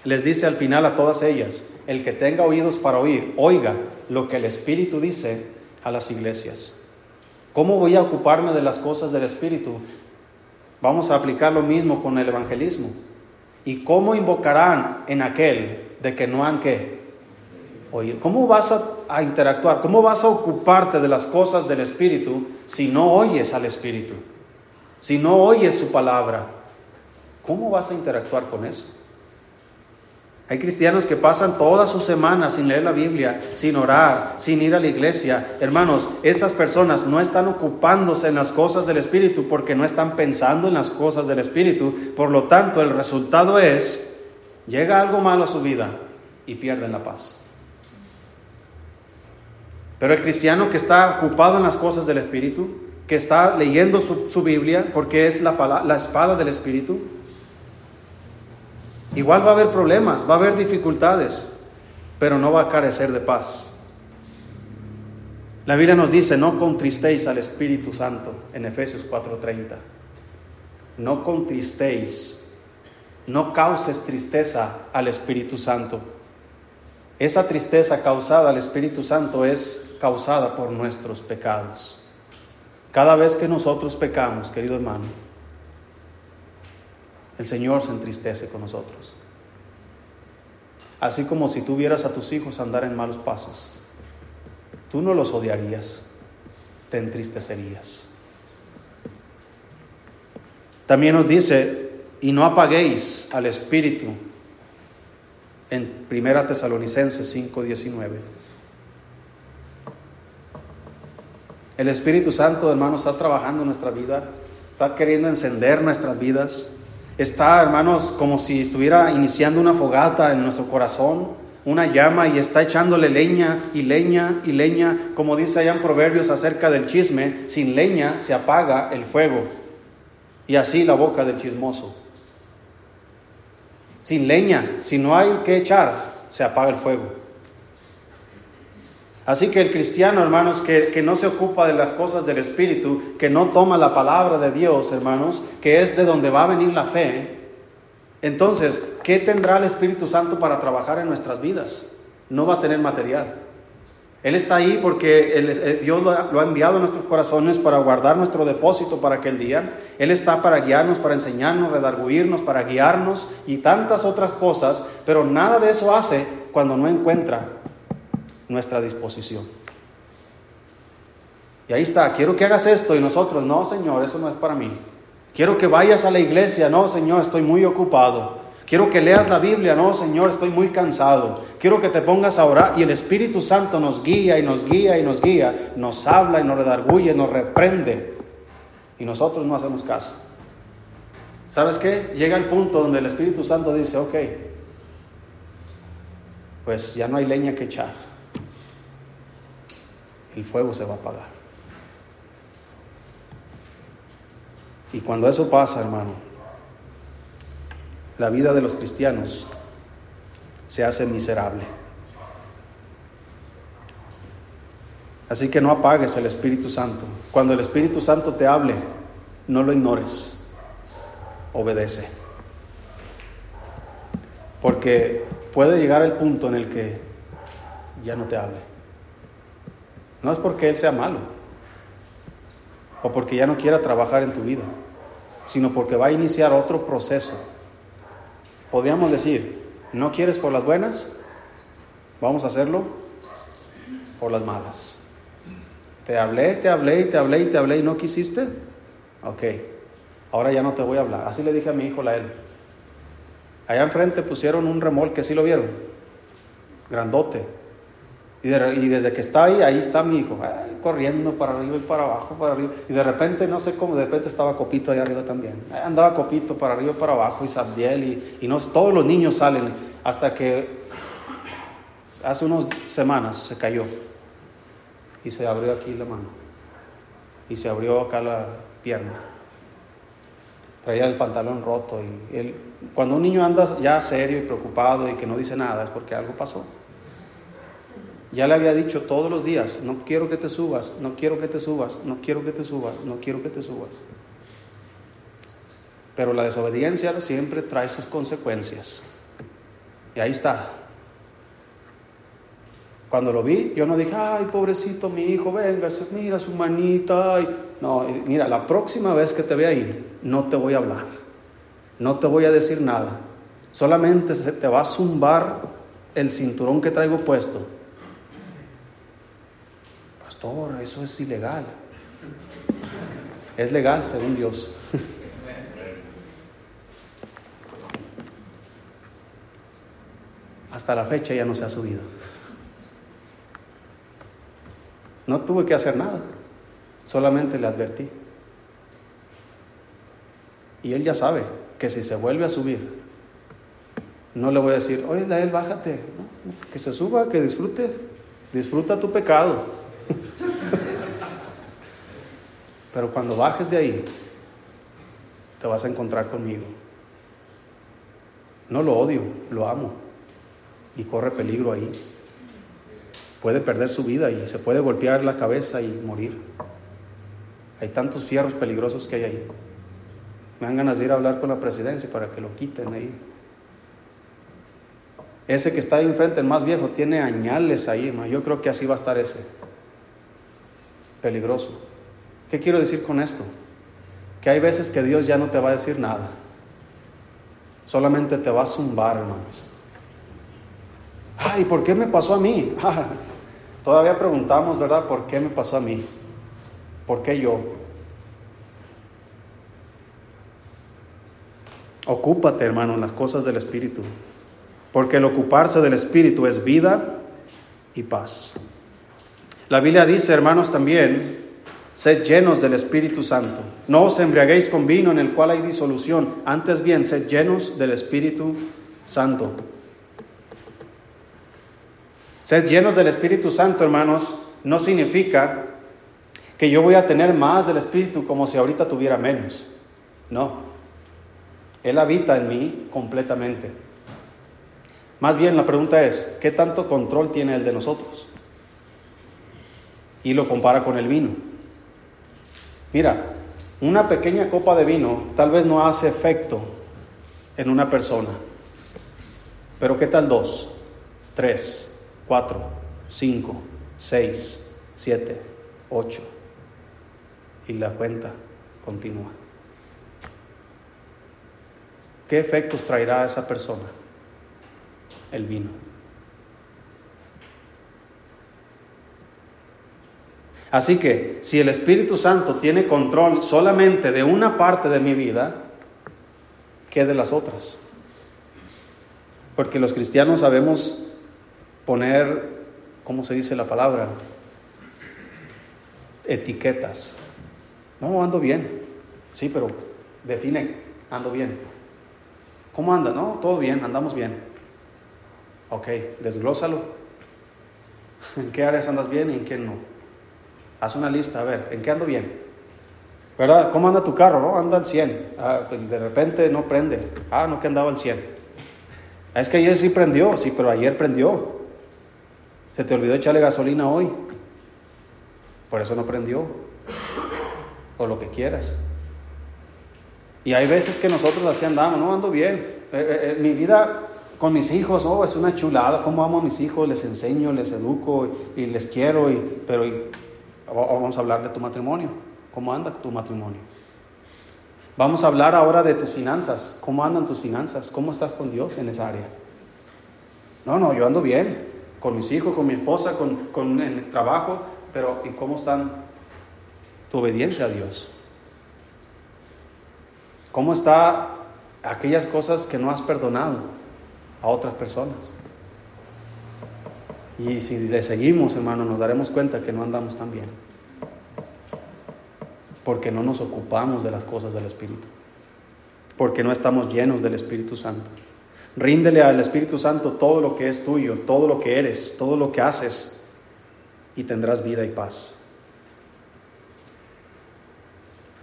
les dice al final a todas ellas, el que tenga oídos para oír, oiga lo que el Espíritu dice a las iglesias. ¿Cómo voy a ocuparme de las cosas del Espíritu? Vamos a aplicar lo mismo con el evangelismo. ¿Y cómo invocarán en aquel de que no han que oír? ¿Cómo vas a, a interactuar? ¿Cómo vas a ocuparte de las cosas del Espíritu si no oyes al Espíritu? Si no oyes su palabra, ¿cómo vas a interactuar con eso? Hay cristianos que pasan toda su semana sin leer la Biblia, sin orar, sin ir a la iglesia. Hermanos, esas personas no están ocupándose en las cosas del Espíritu porque no están pensando en las cosas del Espíritu. Por lo tanto, el resultado es, llega algo malo a su vida y pierden la paz. Pero el cristiano que está ocupado en las cosas del Espíritu, que está leyendo su, Biblia, porque es la espada del Espíritu, Igual va a haber problemas, va a haber dificultades, pero no va a carecer de paz. La Biblia nos dice, no contristéis al Espíritu Santo en Efesios 4:30. No contristéis, no causes tristeza al Espíritu Santo. Esa tristeza causada al Espíritu Santo es causada por nuestros pecados. Cada vez que nosotros pecamos, querido hermano, el Señor se entristece con nosotros. Así como si tú vieras a tus hijos andar en malos pasos, tú no los odiarías, te entristecerías. También nos dice, y no apaguéis al Espíritu en 1 Tesalonicenses 5:19. El Espíritu Santo, hermano, está trabajando en nuestra vida, está queriendo encender nuestras vidas está, hermanos, como si estuviera iniciando una fogata en nuestro corazón, una llama y está echándole leña y leña y leña, como dice allá en Proverbios acerca del chisme, sin leña se apaga el fuego y así la boca del chismoso. Sin leña, si no hay que echar, se apaga el fuego. Así que el cristiano, hermanos, que, no se ocupa de las cosas del Espíritu, que no toma la palabra de Dios, hermanos, que es de donde va a venir la fe, entonces, ¿qué tendrá el Espíritu Santo para trabajar en nuestras vidas? No va a tener material. Él está ahí porque eh, Dios lo ha, enviado a nuestros corazones para guardar nuestro depósito para aquel día. Él está para guiarnos, para enseñarnos, redarguirnos, para guiarnos y tantas otras cosas, pero nada de eso hace cuando no encuentra nuestra disposición. Y ahí está, quiero que hagas esto y nosotros, no, Señor, eso no es para mí. Quiero que vayas a la iglesia, no, Señor, estoy muy ocupado. Quiero que leas la Biblia, no, Señor, estoy muy cansado. Quiero que te pongas a orar y el Espíritu Santo nos guía y nos guía y nos guía, nos habla y nos redarguye, nos reprende. Y nosotros no hacemos caso. ¿Sabes qué? Llega el punto donde el Espíritu Santo dice, ok, pues ya no hay leña que echar el fuego se va a apagar. Y cuando eso pasa, hermano, la vida de los cristianos se hace miserable. Así que no apagues el Espíritu Santo. Cuando el Espíritu Santo te hable, no lo ignores. Obedece. Porque puede llegar el punto en el que ya no te hable. No es porque Él sea malo o porque ya no quiera trabajar en tu vida, sino porque va a iniciar otro proceso. Podríamos decir, ¿no quieres por las buenas? Vamos a hacerlo por las malas. Te hablé, te hablé te hablé te hablé y no quisiste. Ok, ahora ya no te voy a hablar. Así le dije a mi hijo la él. Allá enfrente pusieron un remolque, ¿sí lo vieron? Grandote. Y, desde que está ahí, ahí está mi hijo. corriendo para arriba y para abajo, para arriba. Y de repente, no sé cómo, de repente estaba Copito ahí arriba también. Andaba Copito para arriba y para abajo y Sabdiel y, y no, todos los niños salen hasta que hace unas semanas se cayó y se abrió aquí la mano y se abrió acá la pierna. Traía el pantalón roto y él, cuando un niño anda ya serio y preocupado y que no dice nada es porque algo pasó. Ya le había dicho todos los días, no quiero que te subas, no quiero que te subas, no quiero que te subas, no quiero que te subas. Pero la desobediencia siempre trae sus consecuencias. Y ahí está. Cuando lo vi, yo no dije, ay, pobrecito mi hijo, venga, mira su manita. No, mira, la próxima vez que te vea ahí, no te voy a hablar, no te voy a decir nada. Solamente se te va a zumbar el cinturón que traigo puesto eso es ilegal. Es legal según Dios. Hasta la fecha ya no se ha subido. No tuve que hacer nada, solamente le advertí. Y él ya sabe que si se vuelve a subir, no le voy a decir, oye, él bájate, que se suba, que disfrute, disfruta tu pecado. Pero cuando bajes de ahí, te vas a encontrar conmigo. No lo odio, lo amo. Y corre peligro ahí. Puede perder su vida y se puede golpear la cabeza y morir. Hay tantos fierros peligrosos que hay ahí. Me dan ganas de ir a hablar con la presidencia para que lo quiten ahí. Ese que está ahí enfrente, el más viejo, tiene añales ahí. Yo creo que así va a estar ese peligroso. ¿Qué quiero decir con esto? Que hay veces que Dios ya no te va a decir nada. Solamente te va a zumbar, hermanos. Ay, ¿por qué me pasó a mí? todavía preguntamos, ¿verdad? ¿Por qué me pasó a mí? ¿Por qué yo? Ocúpate, hermano, en las cosas del Espíritu. Porque el ocuparse del Espíritu es vida y paz. La Biblia dice, hermanos, también, sed llenos del Espíritu Santo. No os embriaguéis con vino en el cual hay disolución, antes bien, sed llenos del Espíritu Santo. Sed llenos del Espíritu Santo, hermanos, no significa que yo voy a tener más del Espíritu como si ahorita tuviera menos. No. Él habita en mí completamente. Más bien la pregunta es, ¿qué tanto control tiene Él de nosotros? Y lo compara con el vino. Mira, una pequeña copa de vino tal vez no hace efecto en una persona, pero ¿qué tal dos, tres, cuatro, cinco, seis, siete, ocho? Y la cuenta continúa. ¿Qué efectos traerá a esa persona? El vino. Así que si el Espíritu Santo tiene control solamente de una parte de mi vida, ¿qué de las otras? Porque los cristianos sabemos poner, ¿cómo se dice la palabra? Etiquetas. No, ando bien. Sí, pero define, ando bien. ¿Cómo anda? No, todo bien, andamos bien. Ok, desglósalo. ¿En qué áreas andas bien y en qué no? Haz una lista, a ver, ¿en qué ando bien? ¿Verdad? ¿Cómo anda tu carro? No, anda al 100. Ah, pues, de repente no prende. Ah, no que andaba al 100. Es que ayer sí prendió, sí, pero ayer prendió. Se te olvidó echarle gasolina hoy. Por eso no prendió. O lo que quieras. Y hay veces que nosotros así andamos, no ando bien. Eh, eh, eh, mi vida con mis hijos, oh, es una chulada, cómo amo a mis hijos, les enseño, les educo y, les quiero, y, pero Vamos a hablar de tu matrimonio. ¿Cómo anda tu matrimonio? Vamos a hablar ahora de tus finanzas. ¿Cómo andan tus finanzas? ¿Cómo estás con Dios en esa área? No, no, yo ando bien. Con mis hijos, con mi esposa, con, con el trabajo. Pero ¿y cómo están tu obediencia a Dios? ¿Cómo está aquellas cosas que no has perdonado a otras personas? Y si le seguimos, hermano, nos daremos cuenta que no andamos tan bien. porque no nos ocupamos de las cosas del Espíritu, porque no estamos llenos del Espíritu Santo. Ríndele al Espíritu Santo todo lo que es tuyo, todo lo que eres, todo lo que haces, y tendrás vida y paz.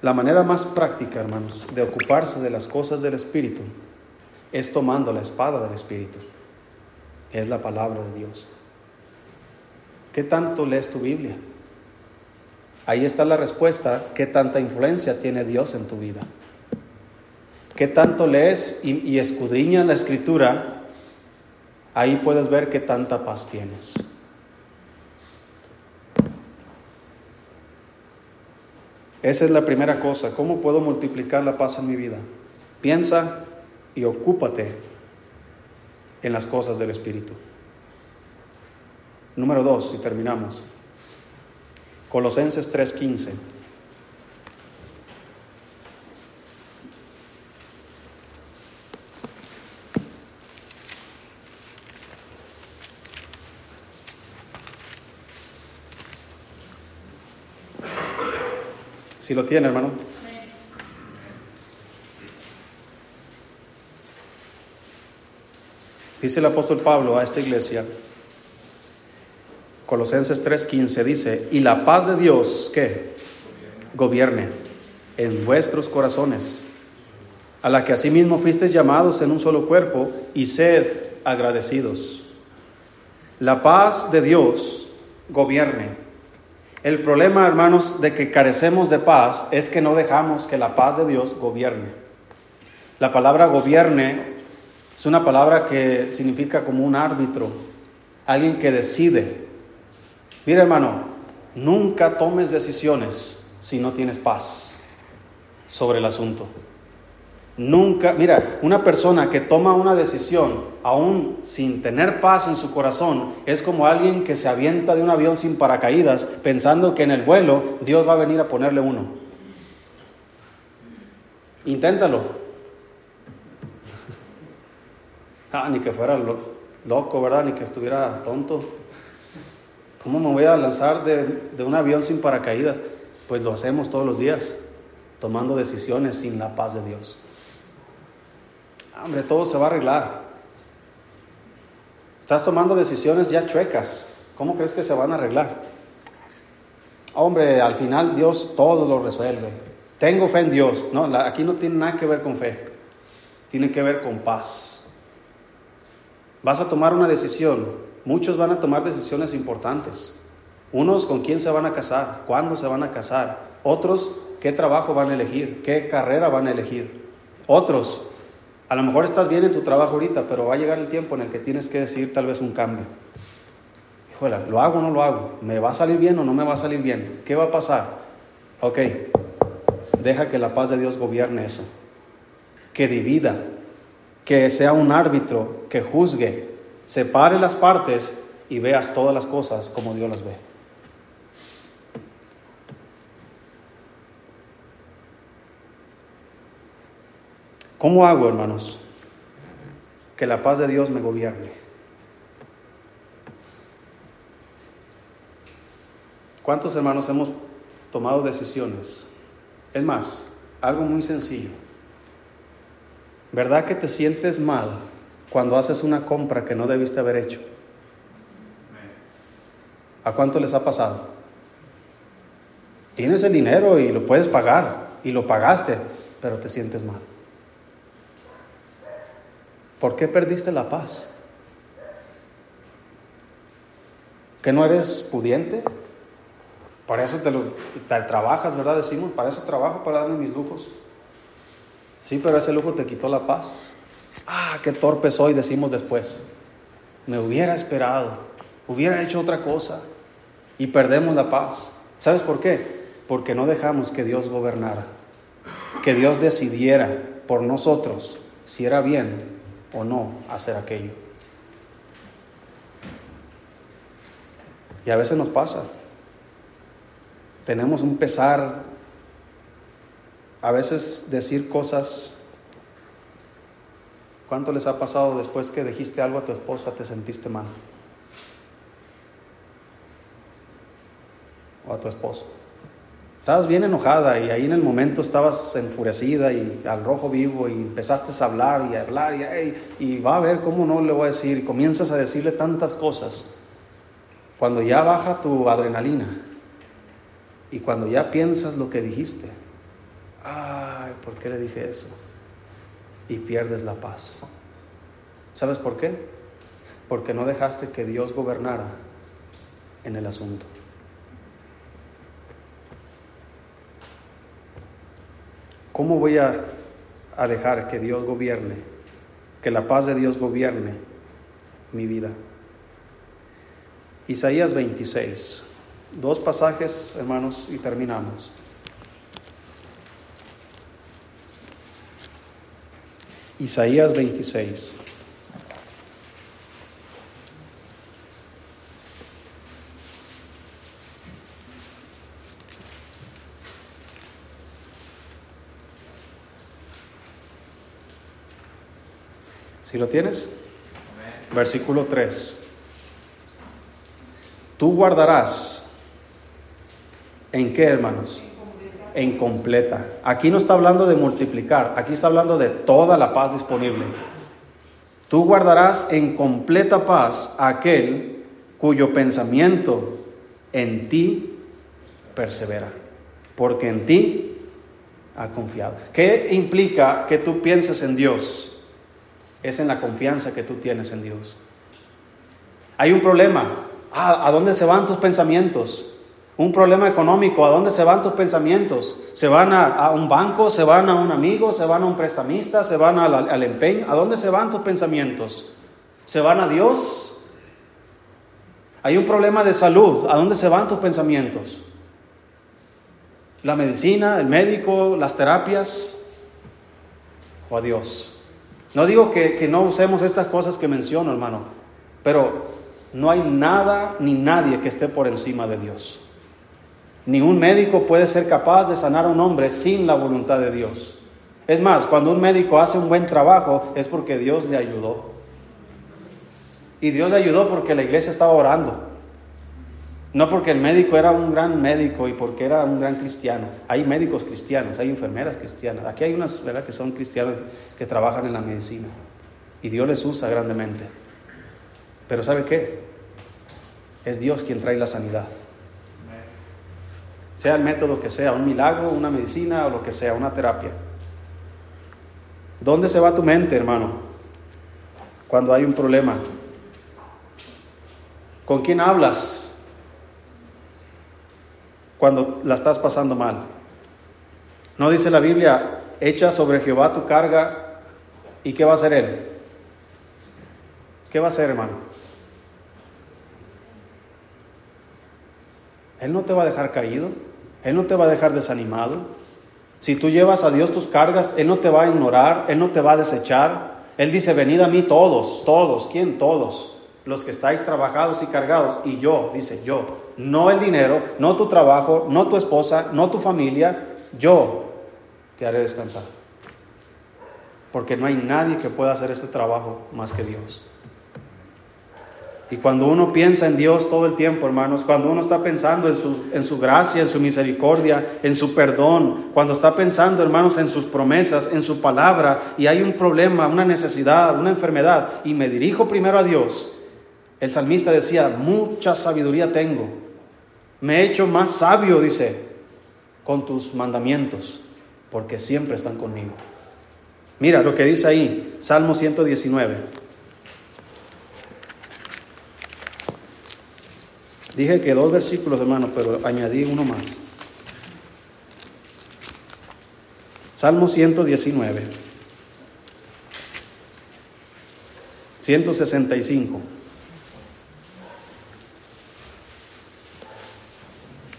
La manera más práctica, hermanos, de ocuparse de las cosas del Espíritu es tomando la espada del Espíritu. Es la palabra de Dios. ¿Qué tanto lees tu Biblia? Ahí está la respuesta, ¿qué tanta influencia tiene Dios en tu vida? ¿Qué tanto lees y, y escudriñas la escritura? Ahí puedes ver qué tanta paz tienes. Esa es la primera cosa. ¿Cómo puedo multiplicar la paz en mi vida? Piensa y ocúpate en las cosas del Espíritu. Número dos, y terminamos. Colosenses 3:15. Si lo tiene, hermano. Dice el apóstol Pablo a esta iglesia, Colosenses 3:15 dice, y la paz de Dios, ¿qué? Gobierne en vuestros corazones, a la que asimismo fuisteis llamados en un solo cuerpo, y sed agradecidos. La paz de Dios gobierne el problema, hermanos, de que carecemos de paz es que no dejamos que la paz de Dios gobierne. La palabra gobierne es una palabra que significa como un árbitro, alguien que decide. Mira, hermano, nunca tomes decisiones si no tienes paz sobre el asunto. Nunca, mira, una persona que toma una decisión aún sin tener paz en su corazón es como alguien que se avienta de un avión sin paracaídas pensando que en el vuelo Dios va a venir a ponerle uno. Inténtalo. Ah, ni que fuera loco, ¿verdad? Ni que estuviera tonto. ¿Cómo me voy a lanzar de, un avión sin paracaídas? Pues lo hacemos todos los días, tomando decisiones sin la paz de Dios. Hombre, todo se va a arreglar. Estás tomando decisiones ya chuecas. ¿Cómo crees que se van a arreglar? Hombre, al final Dios todo lo resuelve. Tengo fe en Dios. No, aquí no tiene nada que ver con fe. Tiene que ver con paz. Vas a tomar una decisión. Muchos van a tomar decisiones importantes. Unos con quién se van a casar, cuándo se van a casar. Otros qué trabajo van a elegir, qué carrera van a elegir. Otros a lo mejor estás bien en tu trabajo ahorita, pero va a llegar el tiempo en el que tienes que decidir tal vez un cambio. Híjole, ¿lo hago o no lo hago? ¿Me va a salir bien o no me va a salir bien? ¿Qué va a pasar? Ok, deja que la paz de Dios gobierne eso. Que divida, que sea un árbitro, que juzgue, separe las partes y veas todas las cosas como Dios las ve. ¿Cómo hago, hermanos, que la paz de Dios me gobierne? ¿Cuántos hermanos hemos tomado decisiones? Es más, algo muy sencillo. ¿Verdad que te sientes mal cuando haces una compra que no debiste haber hecho? ¿A cuánto les ha pasado? Tienes el dinero y lo puedes pagar y lo pagaste, pero te sientes mal. ¿Por qué perdiste la paz? ¿Que no eres pudiente? Para eso te, lo, trabajas, ¿verdad? Decimos, para eso trabajo, para darme mis lujos. Sí, pero ese lujo te quitó la paz. Ah, qué torpe soy, decimos después. Me hubiera esperado, hubiera hecho otra cosa y perdemos la paz. ¿Sabes por qué? Porque no dejamos que Dios gobernara, que Dios decidiera por nosotros si era bien o no hacer aquello. Y a veces nos pasa. Tenemos un pesar, a veces decir cosas. ¿Cuánto les ha pasado después que dijiste algo a tu esposa, te sentiste mal? O a tu esposo. Estabas bien enojada y ahí en el momento estabas enfurecida y al rojo vivo y empezaste a hablar y a hablar y, y va a ver cómo no le voy a decir comienzas a decirle tantas cosas. Cuando ya baja tu adrenalina y cuando ya piensas lo que dijiste, ay, ¿por qué le dije eso? Y pierdes la paz. ¿Sabes por qué? Porque no dejaste que Dios gobernara en el asunto. ¿Cómo voy a, dejar que Dios gobierne, que la paz de Dios gobierne mi vida? Isaías 26. Dos pasajes, hermanos, y terminamos. Isaías 26. Si lo tienes? Versículo 3. Tú guardarás. ¿En qué, hermanos? En completa. Aquí no está hablando de multiplicar, aquí está hablando de toda la paz disponible. Tú guardarás en completa paz aquel cuyo pensamiento en ti persevera, porque en ti ha confiado. ¿Qué implica que tú pienses en Dios? es en la confianza que tú tienes en Dios. Hay un problema. Ah, ¿A dónde se van tus pensamientos? Un problema económico. ¿A dónde se van tus pensamientos? ¿Se van a, un banco? ¿Se van a un amigo? ¿Se van a un prestamista? ¿Se van al, empeño? ¿A dónde se van tus pensamientos? ¿Se van a Dios? Hay un problema de salud. ¿A dónde se van tus pensamientos? ¿La medicina, el médico, las terapias? ¿O a Dios? No digo que, no usemos estas cosas que menciono, hermano, pero no hay nada ni nadie que esté por encima de Dios. Ni un médico puede ser capaz de sanar a un hombre sin la voluntad de Dios. Es más, cuando un médico hace un buen trabajo es porque Dios le ayudó. Y Dios le ayudó porque la iglesia estaba orando. No porque el médico era un gran médico y porque era un gran cristiano. Hay médicos cristianos, hay enfermeras cristianas. Aquí hay unas ¿verdad? que son cristianos que trabajan en la medicina. Y Dios les usa grandemente. Pero ¿sabe qué? Es Dios quien trae la sanidad. Sea el método que sea, un milagro, una medicina o lo que sea, una terapia. ¿Dónde se va tu mente, hermano? Cuando hay un problema. ¿Con quién hablas? cuando la estás pasando mal. No dice la Biblia, echa sobre Jehová tu carga y ¿qué va a hacer Él? ¿Qué va a hacer, hermano? Él no te va a dejar caído, Él no te va a dejar desanimado. Si tú llevas a Dios tus cargas, Él no te va a ignorar, Él no te va a desechar. Él dice, venid a mí todos, todos, ¿quién todos? los que estáis trabajados y cargados, y yo, dice yo, no el dinero, no tu trabajo, no tu esposa, no tu familia, yo te haré descansar. Porque no hay nadie que pueda hacer este trabajo más que Dios. Y cuando uno piensa en Dios todo el tiempo, hermanos, cuando uno está pensando en su, en su gracia, en su misericordia, en su perdón, cuando está pensando, hermanos, en sus promesas, en su palabra, y hay un problema, una necesidad, una enfermedad, y me dirijo primero a Dios, el salmista decía, mucha sabiduría tengo. Me he hecho más sabio, dice, con tus mandamientos, porque siempre están conmigo. Mira lo que dice ahí, Salmo 119. Dije que dos versículos, hermano, pero añadí uno más. Salmo 119. 165.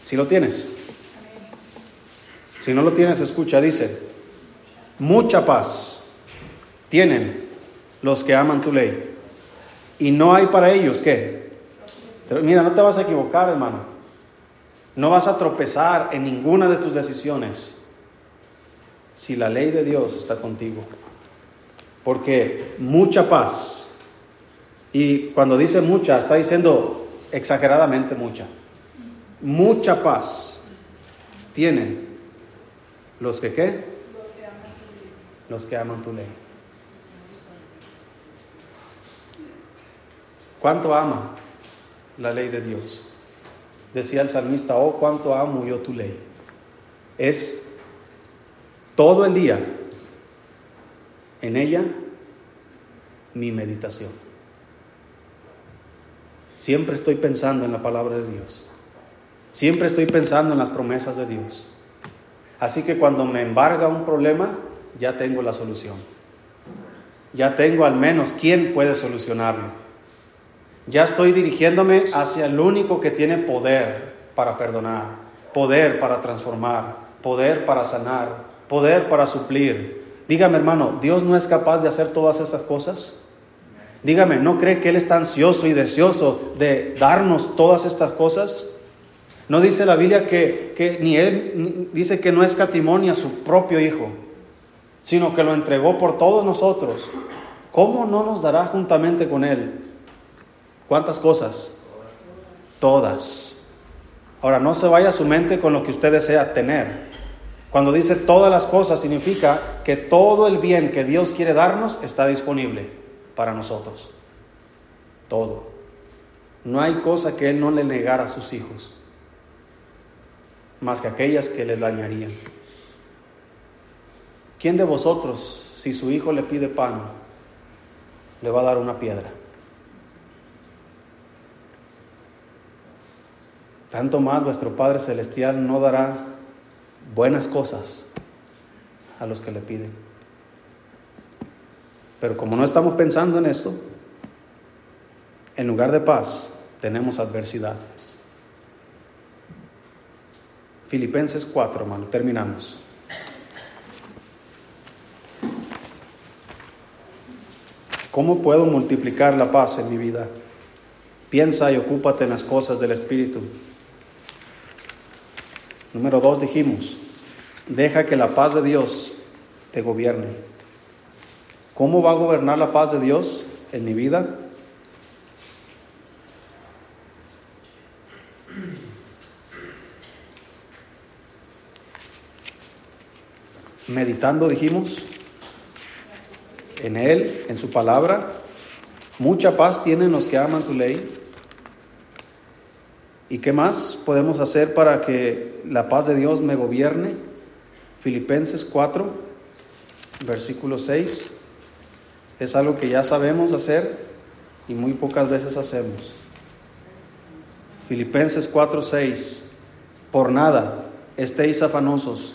Si lo tienes. Si no lo tienes, escucha, dice, mucha paz tienen los que aman tu ley. Y no hay para ellos qué. Mira, no te vas a equivocar, hermano. No vas a tropezar en ninguna de tus decisiones si la ley de Dios está contigo. Porque mucha paz. Y cuando dice mucha, está diciendo exageradamente mucha mucha paz tienen los que qué? Los que aman tu ley. ¿Cuánto ama la ley de Dios? Decía el salmista, oh, cuánto amo yo tu ley. Es todo el día en ella mi meditación. Siempre estoy pensando en la palabra de Dios. Siempre estoy pensando en las promesas de Dios. Así que cuando me embarga un problema, ya tengo la solución. Ya tengo al menos quién puede solucionarlo. Ya estoy dirigiéndome hacia el único que tiene poder para perdonar, poder para transformar, poder para sanar, poder para suplir. Dígame hermano, ¿Dios no es capaz de hacer todas estas cosas? Dígame, ¿no cree que Él está ansioso y deseoso de darnos todas estas cosas? No dice la Biblia que, ni Él dice que no es a su propio Hijo, sino que lo entregó por todos nosotros. ¿Cómo no nos dará juntamente con Él ¿Cuántas cosas? Todas. Ahora, no se vaya su mente con lo que usted desea tener. Cuando dice todas las cosas, significa que todo el bien que Dios quiere darnos está disponible para nosotros. Todo. No hay cosa que Él no le negara a sus hijos, más que aquellas que le dañarían. ¿Quién de vosotros, si su hijo le pide pan, le va a dar una piedra? Tanto más vuestro Padre Celestial no dará buenas cosas a los que le piden. Pero como no estamos pensando en esto, en lugar de paz tenemos adversidad. Filipenses 4, hermano, terminamos. ¿Cómo puedo multiplicar la paz en mi vida? Piensa y ocúpate en las cosas del Espíritu Número dos dijimos, deja que la paz de Dios te gobierne. ¿Cómo va a gobernar la paz de Dios en mi vida? Meditando, dijimos, en Él, en su palabra. Mucha paz tienen los que aman su ley. ¿Y qué más podemos hacer para que la paz de Dios me gobierne? Filipenses 4, versículo 6. Es algo que ya sabemos hacer y muy pocas veces hacemos. Filipenses 4, 6. Por nada estéis afanosos,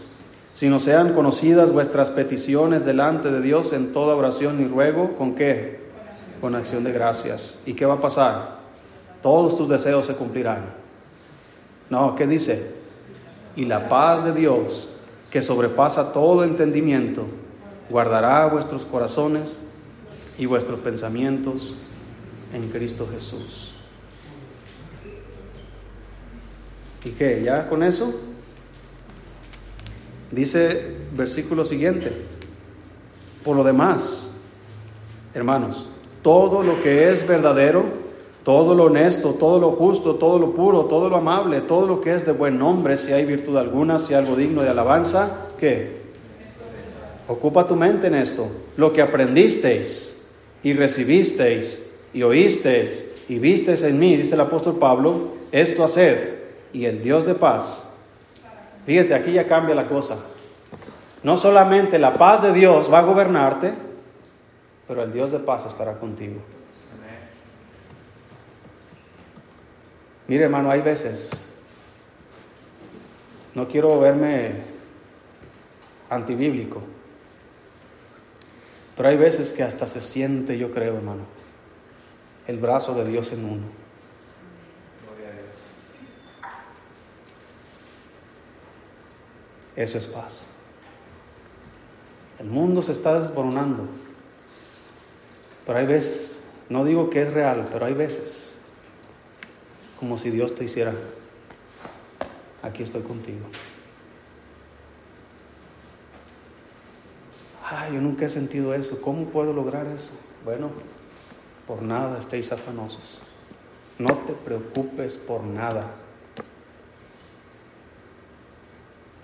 sino sean conocidas vuestras peticiones delante de Dios en toda oración y ruego. ¿Con qué? Con acción de gracias. ¿Y qué va a pasar? Todos tus deseos se cumplirán. No, ¿qué dice? Y la paz de Dios, que sobrepasa todo entendimiento, guardará vuestros corazones y vuestros pensamientos en Cristo Jesús. ¿Y qué? ¿Ya con eso? Dice versículo siguiente. Por lo demás, hermanos, todo lo que es verdadero, todo lo honesto, todo lo justo, todo lo puro, todo lo amable, todo lo que es de buen nombre, si hay virtud alguna, si algo digno de alabanza, ¿qué? Ocupa tu mente en esto. Lo que aprendisteis y recibisteis y oísteis y visteis en mí, dice el apóstol Pablo, esto haced y el Dios de paz. Fíjate, aquí ya cambia la cosa. No solamente la paz de Dios va a gobernarte, pero el Dios de paz estará contigo. Mire hermano, hay veces, no quiero verme antibíblico, pero hay veces que hasta se siente, yo creo hermano, el brazo de Dios en uno. Eso es paz. El mundo se está desboronando. Pero hay veces, no digo que es real, pero hay veces como si Dios te hiciera, aquí estoy contigo. Ay, yo nunca he sentido eso. ¿Cómo puedo lograr eso? Bueno, por nada estéis afanosos. No te preocupes por nada.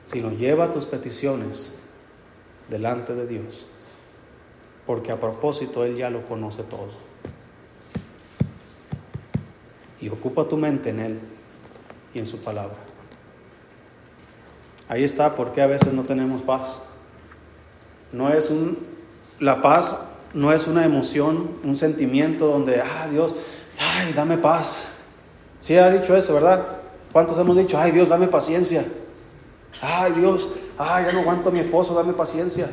sino lleva tus peticiones delante de Dios, porque a propósito Él ya lo conoce todo. Y ocupa tu mente en Él y en su palabra. Ahí está porque a veces no tenemos paz. No es un la paz no es una emoción, un sentimiento donde, ah, Dios, ay, dame paz. Sí ha dicho eso, ¿verdad? ¿Cuántos hemos dicho, ay, Dios, dame paciencia? Ay, Dios, ay, ya no aguanto a mi esposo, dame paciencia.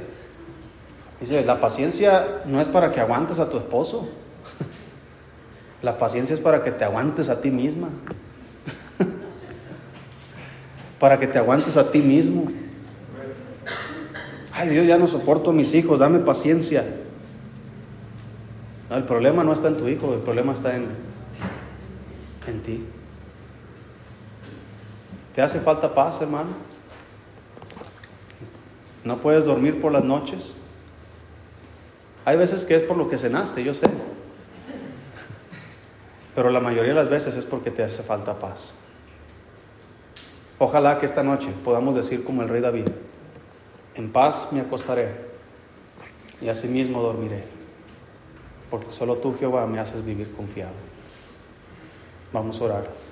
Dice, la paciencia no es para que aguantes a tu esposo. La paciencia es para que te aguantes a ti misma. para que te aguantes a ti mismo. Ay, Dios, ya no soporto a mis hijos, dame paciencia. el problema no está en tu hijo, el problema está en, en ti. ¿Te hace falta paz, hermano? ¿No puedes dormir por las noches? Hay veces que es por lo que cenaste, yo sé. Pero la mayoría de las veces es porque te hace falta paz. Ojalá que esta noche podamos decir como el rey David, en paz me acostaré y asimismo dormiré, porque solo tú, Jehová, me haces vivir confiado. Vamos a orar.